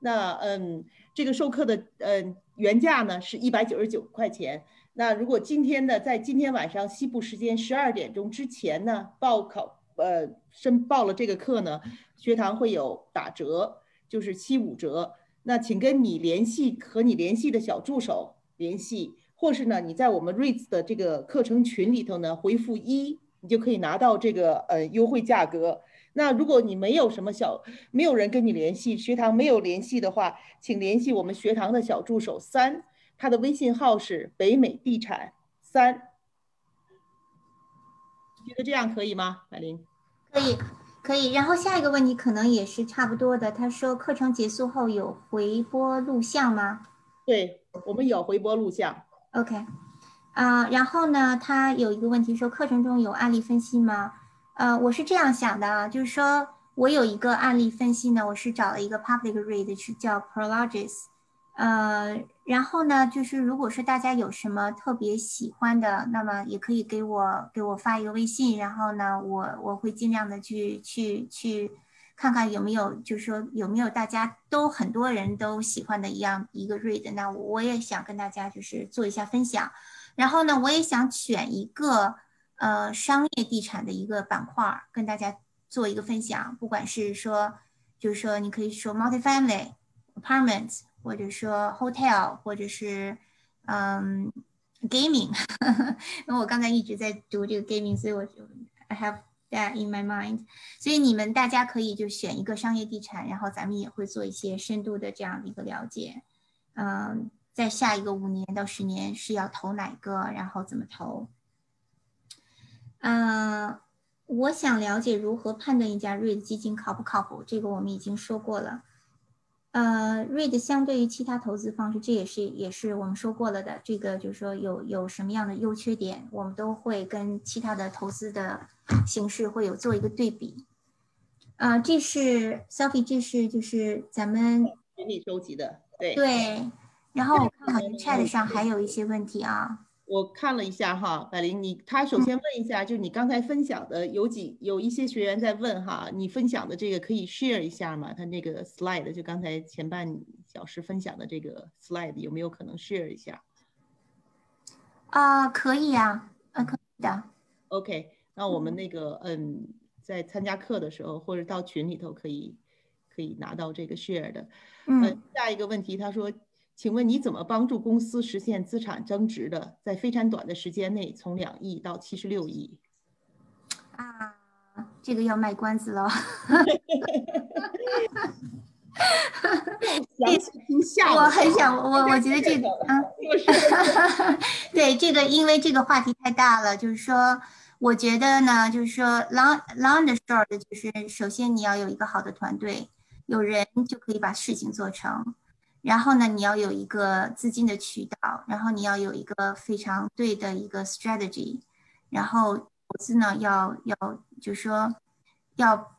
那嗯，这个授课的嗯原价呢是一百九十九块钱。那如果今天的在今天晚上西部时间十二点钟之前呢报考呃申报了这个课呢，学堂会有打折，就是七五折。那请跟你联系和你联系的小助手联系，或是呢，你在我们睿子的这个课程群里头呢回复一，你就可以拿到这个呃优惠价格。那如果你没有什么小，没有人跟你联系，学堂没有联系的话，请联系我们学堂的小助手三，他的微信号是北美地产三。觉得这样可以吗，百灵？可以。可以，然后下一个问题可能也是差不多的。他说，课程结束后有回播录像吗？对我们有回播录像。OK，啊，然后呢，他有一个问题说，课程中有案例分析吗？呃，我是这样想的啊，就是说我有一个案例分析呢，我是找了一个 public read 是叫 Prologis。呃，然后呢，就是如果说大家有什么特别喜欢的，那么也可以给我给我发一个微信，然后呢，我我会尽量的去去去看看有没有，就是说有没有大家都很多人都喜欢的一样一个 read，那我也想跟大家就是做一下分享，然后呢，我也想选一个呃商业地产的一个板块跟大家做一个分享，不管是说就是说你可以说 multi-family apartments。或者说 hotel，或者是嗯 gaming，因为我刚才一直在读这个 gaming，所以我就 I have that in my mind。所以你们大家可以就选一个商业地产，然后咱们也会做一些深度的这样的一个了解。嗯，在下一个五年到十年是要投哪个，然后怎么投？嗯，我想了解如何判断一家瑞的基金靠不靠谱，这个我们已经说过了。呃，REIT 相对于其他投资方式，这也是也是我们说过了的。这个就是说有有什么样的优缺点，我们都会跟其他的投资的形式会有做一个对比。啊，这是 Sophie，这是就是咱们群里收集的，对对。然后我看好像 Chat 上还有一些问题啊。我看了一下哈，百灵，你他首先问一下，就你刚才分享的有几有一些学员在问哈，你分享的这个可以 share 一下吗？他那个 slide 就刚才前半小时分享的这个 slide 有没有可能 share 一下？啊，可以呀，啊，可以的。OK，那我们那个嗯，在参加课的时候或者到群里头可以可以拿到这个 share 的。嗯，下一个问题，他说。请问你怎么帮助公司实现资产增值的？在非常短的时间内，从两亿到七十六亿。啊，这个要卖关子了。我很想，我我觉得这 个，嗯，对这个，因为这个话题太大了，就是说我觉得呢，就是说 long long 的 short 就是首先你要有一个好的团队，有人就可以把事情做成。然后呢，你要有一个资金的渠道，然后你要有一个非常对的一个 strategy，然后投资呢要要就是说要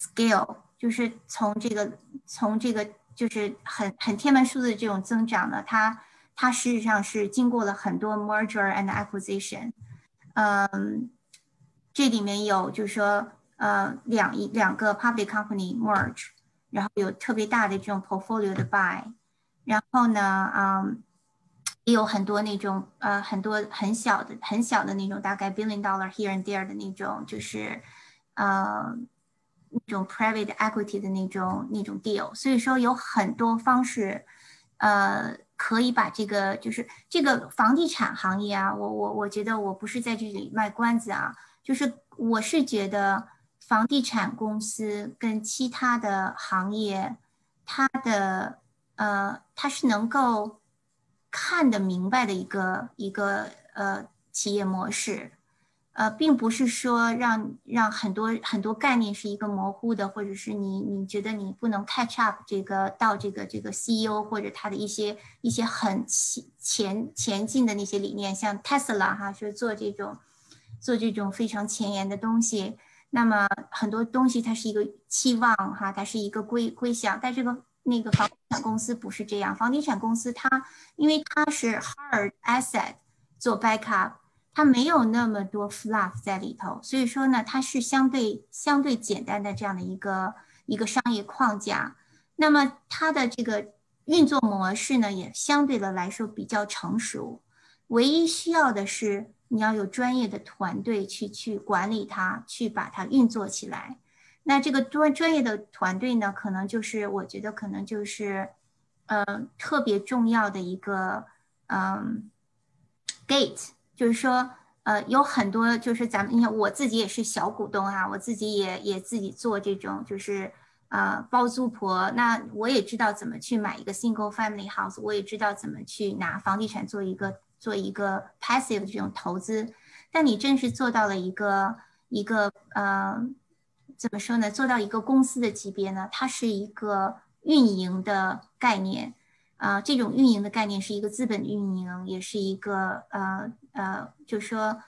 scale，就是从这个从这个就是很很天文数字这种增长呢，它它事实上是经过了很多 merger and acquisition，嗯，这里面有就是说呃两一两个 public company merge，然后有特别大的这种 portfolio 的 buy。然后呢，嗯，也有很多那种呃，很多很小的、很小的那种，大概 billion dollar here and there 的那种，就是呃，那种 private equity 的那种那种 deal。所以说有很多方式，呃，可以把这个就是这个房地产行业啊，我我我觉得我不是在这里卖关子啊，就是我是觉得房地产公司跟其他的行业，它的。呃，它是能够看得明白的一个一个呃企业模式，呃，并不是说让让很多很多概念是一个模糊的，或者是你你觉得你不能 catch up 这个到这个这个 CEO 或者他的一些一些很前前前进的那些理念，像 Tesla 哈，是做这种做这种非常前沿的东西，那么很多东西它是一个期望哈，它是一个归归想，但这个。那个房地产公司不是这样，房地产公司它因为它是 hard asset 做 backup，它没有那么多 fluff 在里头，所以说呢，它是相对相对简单的这样的一个一个商业框架。那么它的这个运作模式呢，也相对的来说比较成熟。唯一需要的是你要有专业的团队去去管理它，去把它运作起来。那这个专专业的团队呢，可能就是我觉得可能就是，嗯，特别重要的一个，嗯，gate，就是说，呃，有很多就是咱们你看我自己也是小股东啊，我自己也也自己做这种就是呃包租婆，那我也知道怎么去买一个 single family house，我也知道怎么去拿房地产做一个做一个 passive 这种投资，但你正是做到了一个一个呃。怎么说呢？做到一个公司的级别呢？它是一个运营的概念，啊，这种运营的概念是一个资本运营，也是一个呃呃，就是说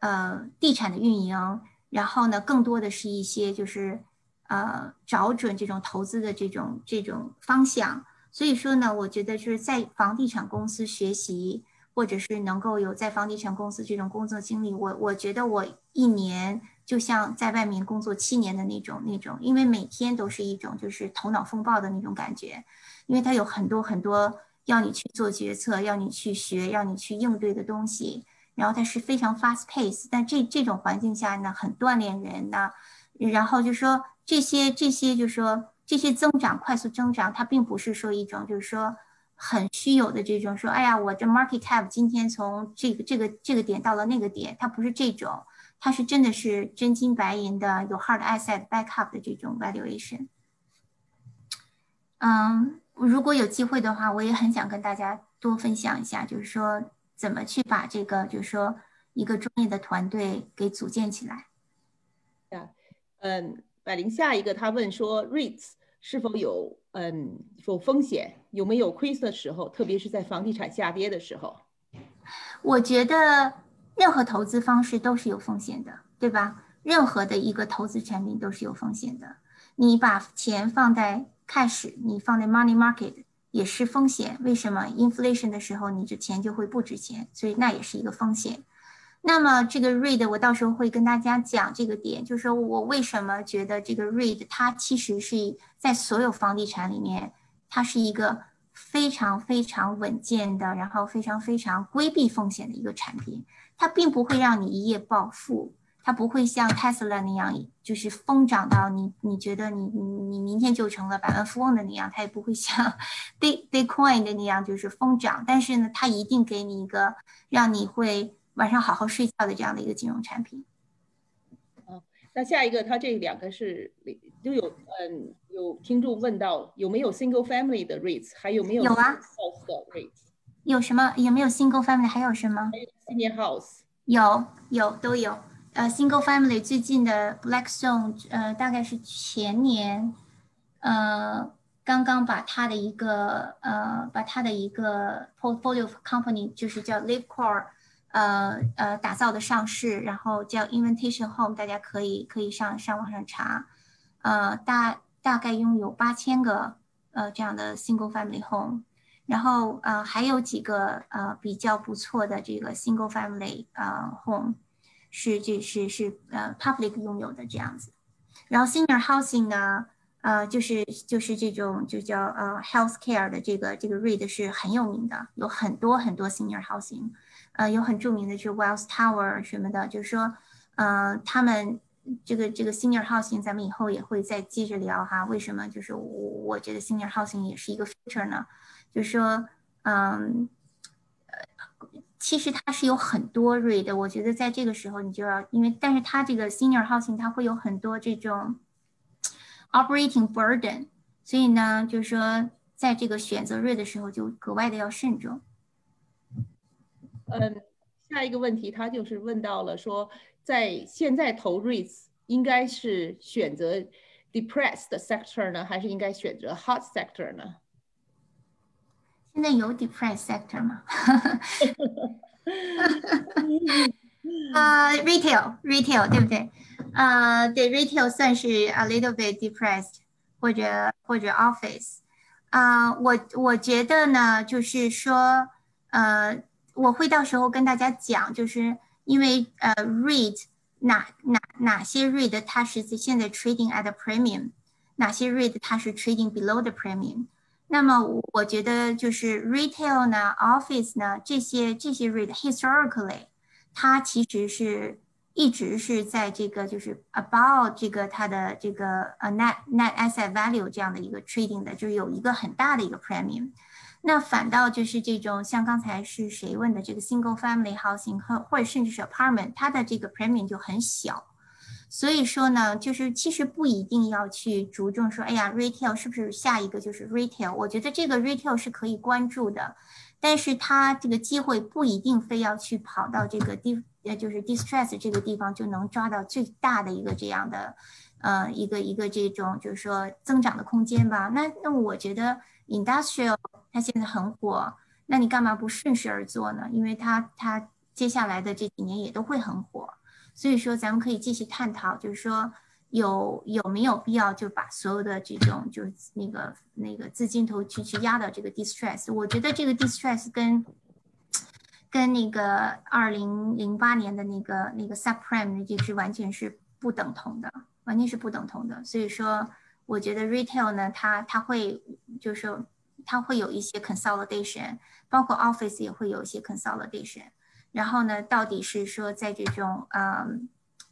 呃地产的运营。然后呢，更多的是一些就是呃找准这种投资的这种这种方向。所以说呢，我觉得就是在房地产公司学习，或者是能够有在房地产公司这种工作经历，我我觉得我一年。就像在外面工作七年的那种那种，因为每天都是一种就是头脑风暴的那种感觉，因为它有很多很多要你去做决策、要你去学、要你去应对的东西，然后它是非常 fast pace，但这这种环境下呢，很锻炼人的。然后就说这些这些，就说这些增长快速增长，它并不是说一种就是说很虚有的这种说，哎呀，我这 market cap 今天从这个这个这个点到了那个点，它不是这种。它是真的是真金白银的，有 hard asset backup 的这种 valuation。嗯，如果有机会的话，我也很想跟大家多分享一下，就是说怎么去把这个，就是说一个专业的团队给组建起来。啊，嗯，百灵下一个他问说，REITs 是否有嗯否风险，有没有亏的时候，特别是在房地产下跌的时候？我觉得。任何投资方式都是有风险的，对吧？任何的一个投资产品都是有风险的。你把钱放在 cash，你放在 money market 也是风险。为什么？inflation 的时候，你这钱就会不值钱，所以那也是一个风险。那么这个 read 我到时候会跟大家讲这个点，就是说我为什么觉得这个 read 它其实是在所有房地产里面，它是一个非常非常稳健的，然后非常非常规避风险的一个产品。它并不会让你一夜暴富，它不会像 Tesla 那样，就是疯涨到你你觉得你你你明天就成了百万富翁的那样，它也不会像 Bitcoin 的那样就是疯涨。但是呢，它一定给你一个让你会晚上好好睡觉的这样的一个金融产品。哦，那下一个，它这两个是就有嗯有听众问到有没有 Single Family 的 rates，还有没有有啊 House 的 REITs？有什么？有没有 Single Family？还有什么？Senior House 有有都有，呃，single family 最近的 Blackstone，呃，大概是前年，呃，刚刚把他的一个呃，把他的一个 portfolio company 就是叫 LiveCore，呃呃，打造的上市，然后叫 Invitation Home，大家可以可以上上网上查，呃，大大概拥有八千个呃这样的 single family home，然后呃还有几个呃比较不错的这个 single family 呃 home。是，这是是呃，public 拥有的这样子，然后 senior housing 呢，呃，就是就是这种就叫呃 health care 的这个这个 read 是很有名的，有很多很多 senior housing，呃，有很著名的就是 Wells Tower 什么的，就是说，呃，他们这个这个 senior housing 咱们以后也会再接着聊哈，为什么就是我我觉得 senior housing 也是一个 future 呢？就是说，嗯。其实它是有很多 rate，我觉得在这个时候你就要，因为但是它这个 senior housing 它会有很多这种 operating burden，所以呢，就是说在这个选择 rate 的时候就格外的要慎重。嗯，下一个问题他就是问到了说，在现在投 rates 应该是选择 depressed sector 呢，还是应该选择 hot sector 呢？现在有 depressed sector 吗？呃，retail，retail 对不对？呃，对，retail 算是 a little bit depressed，或者或者 office。啊，我我觉得呢，就是说，呃，我会到时候跟大家讲，就是因为呃，read 哪哪哪些 read 它是现在 trading at a premium，哪些 read 它是 trading below the premium。那么我觉得就是 retail 呢，office 呢，这些这些 rate historically，它其实是一直是在这个就是 about 这个它的这个呃 net net asset value 这样的一个 trading 的，就是有一个很大的一个 premium。那反倒就是这种像刚才是谁问的这个 single family housing 或或者甚至是 apartment，它的这个 premium 就很小。所以说呢，就是其实不一定要去着重说，哎呀，retail 是不是下一个就是 retail？我觉得这个 retail 是可以关注的，但是它这个机会不一定非要去跑到这个地，呃，就是 distress 这个地方就能抓到最大的一个这样的，呃，一个一个这种就是说增长的空间吧。那那我觉得 industrial 它现在很火，那你干嘛不顺势而做呢？因为它它接下来的这几年也都会很火。所以说，咱们可以继续探讨，就是说有有没有必要就把所有的这种就是那个那个资金头去去压到这个 distress。我觉得这个 distress 跟跟那个二零零八年的那个那个 subprime 这是完全是不等同的，完全是不等同的。所以说，我觉得 retail 呢，它它会就是它会有一些 consolidation，包括 office 也会有一些 consolidation。然后呢，到底是说在这种嗯，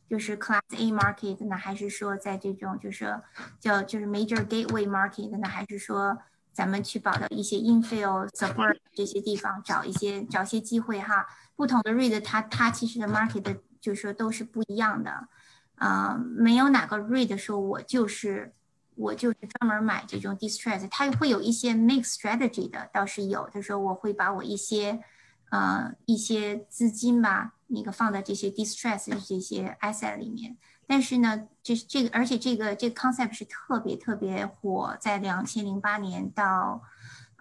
就是 Class A market 呢，还是说在这种就是叫就是 Major Gateway market 呢，还是说咱们去跑到一些 Infill Suburb 这些地方找一些找些机会哈？不同的 REIT 它它其实的 market 就是说都是不一样的，啊，没有哪个 REIT 说我就是我就是专门买这种 distress，它会有一些 mix strategy 的，倒是有，他说我会把我一些。呃，一些资金吧，那个放在这些 distress 这些 asset 里面。但是呢，就是这个，而且这个这个 concept 是特别特别火，在两千零八年到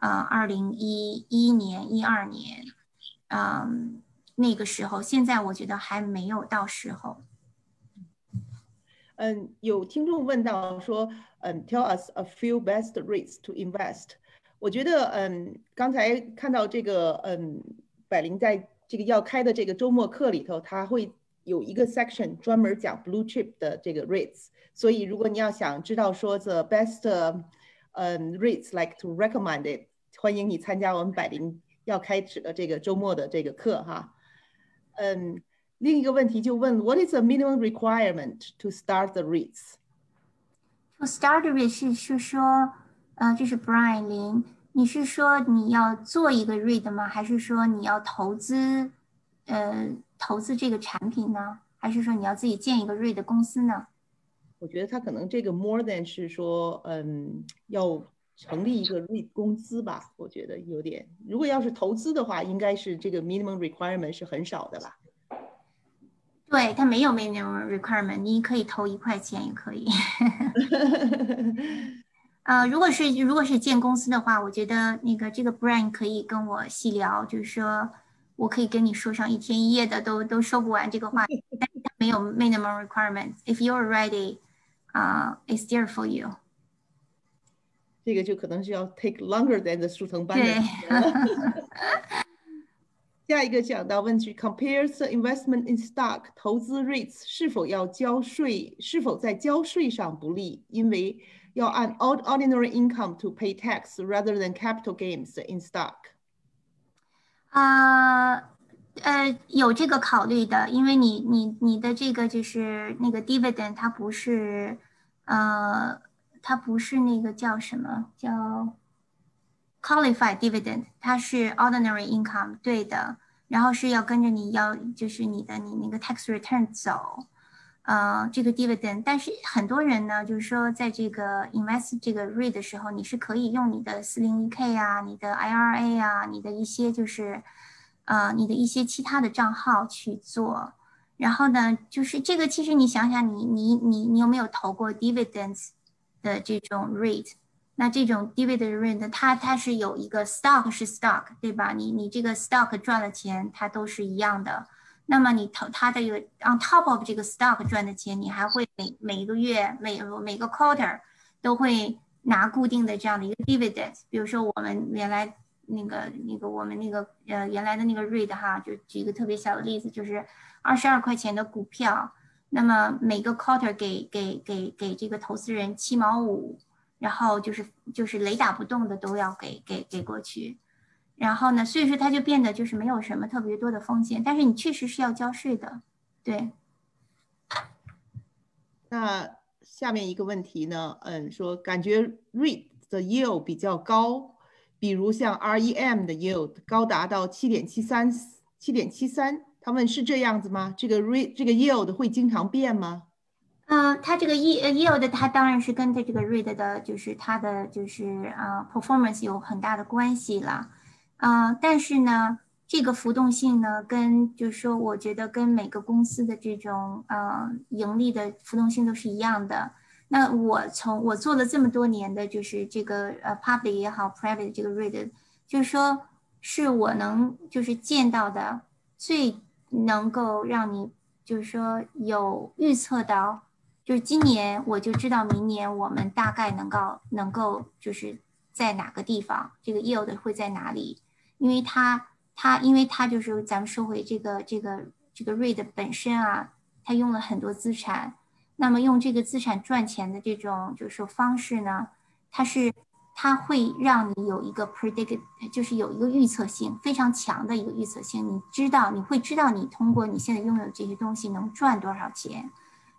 呃二零一一年、一二年，嗯，那个时候，现在我觉得还没有到时候。嗯，有听众问到说，嗯，tell us a few best rates to invest。我觉得，嗯，刚才看到这个，嗯。百灵在这个要开的这个周末课里头，他会有一个 section 专门讲 blue chip 的这个 rates。所以如果你要想知道说 the best 嗯 rates like to recommend it，欢迎你参加我们百灵要开始的这个周末的这个课哈。嗯，另一个问题就问 what is the minimum requirement to start the rates？To start the rates 是是说，呃，这是 Brian 林。你是说你要做一个 read 吗？还是说你要投资，呃，投资这个产品呢？还是说你要自己建一个 read 公司呢？我觉得他可能这个 more than 是说，嗯，要成立一个 read 公司吧。我觉得有点，如果要是投资的话，应该是这个 minimum requirement 是很少的吧。对，它没有 minimum requirement，你可以投一块钱也可以。呃，如果是如果是建公司的话，我觉得那个这个 Brian 可以跟我细聊，就是说我可以跟你说上一天一夜的，都都说不完这个话题。但是它没有 minimum requirement。If you're ready，啊，it's there for you。这个就可能是要 take longer than the 速成班的。对。下一个讲到问题，compares investment in stock 投资 REITs 是否要交税，是否在交税上不利？因为 要按 ordinary income to pay tax rather than capital gains in stock。啊，呃，有这个考虑的，因为你你你的这个就是那个 dividend，它不是，呃，它不是那个叫什么叫？Qualified dividend，它是 ordinary income，对的，然后是要跟着你要就是你的你那个 tax return 走， 呃，这个 dividend，但是很多人呢，就是说在这个 invest 这个 REIT 的时候，你是可以用你的 401k 啊，你的 IRA 啊，你的一些就是，呃，你的一些其他的账号去做，然后呢，就是这个其实你想想，你你你你有没有投过 dividends 的这种 REIT？那这种 dividend rate，它它是有一个 stock 是 stock，对吧？你你这个 stock 赚了钱，它都是一样的。那么你投它的一个 on top of 这个 stock 赚的钱，你还会每每个月每每个 quarter 都会拿固定的这样的一个 dividend。比如说我们原来那个那个我们那个呃原来的那个 read 哈，就举一个特别小的例子，就是二十二块钱的股票，那么每个 quarter 给给给给这个投资人七毛五。然后就是就是雷打不动的都要给给给过去，然后呢，所以说它就变得就是没有什么特别多的风险，但是你确实是要交税的，对。那下面一个问题呢，嗯，说感觉 REIT 的 yield 比较高，比如像 REM 的 yield 高达到七点七三七点七三，他问是这样子吗？这个 REIT 这个 yield 会经常变吗？嗯，它这个 E yield 它当然是跟它这个 rate 的，就是它的就是呃 performance 有很大的关系了，呃，但是呢，这个浮动性呢，跟就是说，我觉得跟每个公司的这种呃盈利的浮动性都是一样的。那我从我做了这么多年的就是这个呃 public 也好，private 这个 read，就是说是我能就是见到的最能够让你就是说有预测到。就是今年我就知道明年我们大概能够能够就是在哪个地方，这个 yield 会在哪里？因为它它因为它就是咱们说回这个这个这个 read 本身啊，它用了很多资产，那么用这个资产赚钱的这种就是说方式呢，它是它会让你有一个 predict，就是有一个预测性非常强的一个预测性，你知道你会知道你通过你现在拥有这些东西能赚多少钱，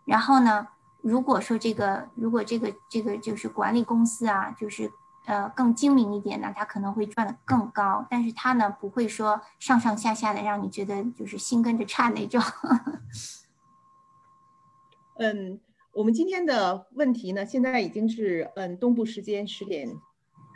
然后呢？如果说这个，如果这个这个就是管理公司啊，就是呃更精明一点呢，他可能会赚得更高，但是他呢不会说上上下下的让你觉得就是心跟着颤那种。嗯，我们今天的问题呢，现在已经是嗯东部时间十点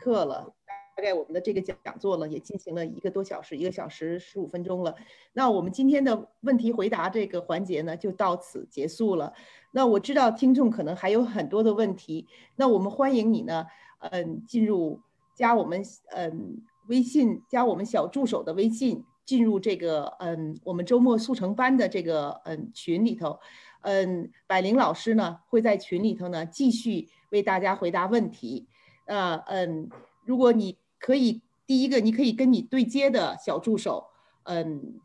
课了。大概我们的这个讲讲座呢，也进行了一个多小时，一个小时十五分钟了。那我们今天的问题回答这个环节呢，就到此结束了。那我知道听众可能还有很多的问题，那我们欢迎你呢，嗯，进入加我们嗯微信，加我们小助手的微信，进入这个嗯我们周末速成班的这个嗯群里头，嗯，百灵老师呢会在群里头呢继续为大家回答问题。呃嗯，如果你可以，第一个，你可以跟你对接的小助手，嗯，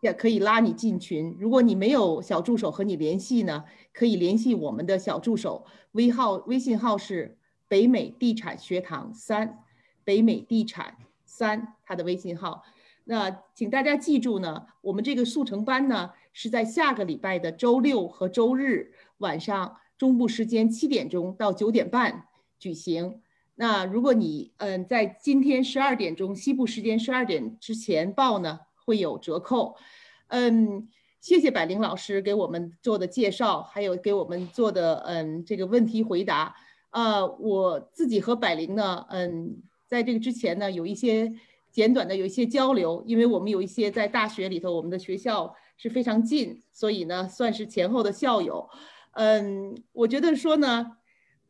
也可以拉你进群。如果你没有小助手和你联系呢，可以联系我们的小助手，微号微信号是北美地产学堂三，北美地产三，他的微信号。那请大家记住呢，我们这个速成班呢是在下个礼拜的周六和周日晚上中部时间七点钟到九点半举行。那如果你嗯在今天十二点钟西部时间十二点之前报呢，会有折扣。嗯，谢谢百灵老师给我们做的介绍，还有给我们做的嗯这个问题回答。呃，我自己和百灵呢，嗯，在这个之前呢，有一些简短的有一些交流，因为我们有一些在大学里头，我们的学校。是非常近，所以呢，算是前后的校友。嗯，我觉得说呢，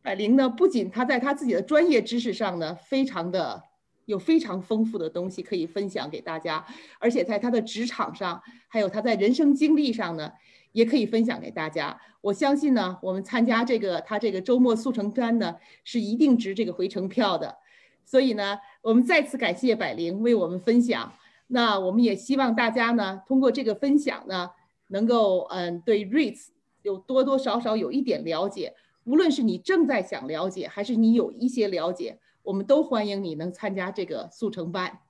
百灵呢，不仅他在他自己的专业知识上呢，非常的有非常丰富的东西可以分享给大家，而且在他的职场上，还有他在人生经历上呢，也可以分享给大家。我相信呢，我们参加这个他这个周末速成班呢，是一定值这个回程票的。所以呢，我们再次感谢百灵为我们分享。那我们也希望大家呢，通过这个分享呢，能够嗯对 REITs 有多多少少有一点了解。无论是你正在想了解，还是你有一些了解，我们都欢迎你能参加这个速成班。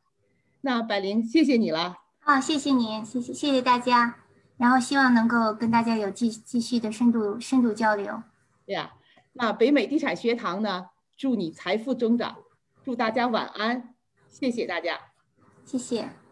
那百灵，谢谢你了。好，谢谢你，谢谢谢谢大家。然后希望能够跟大家有继继续的深度深度交流。对呀，那北美地产学堂呢，祝你财富增长。祝大家晚安，谢谢大家，谢谢。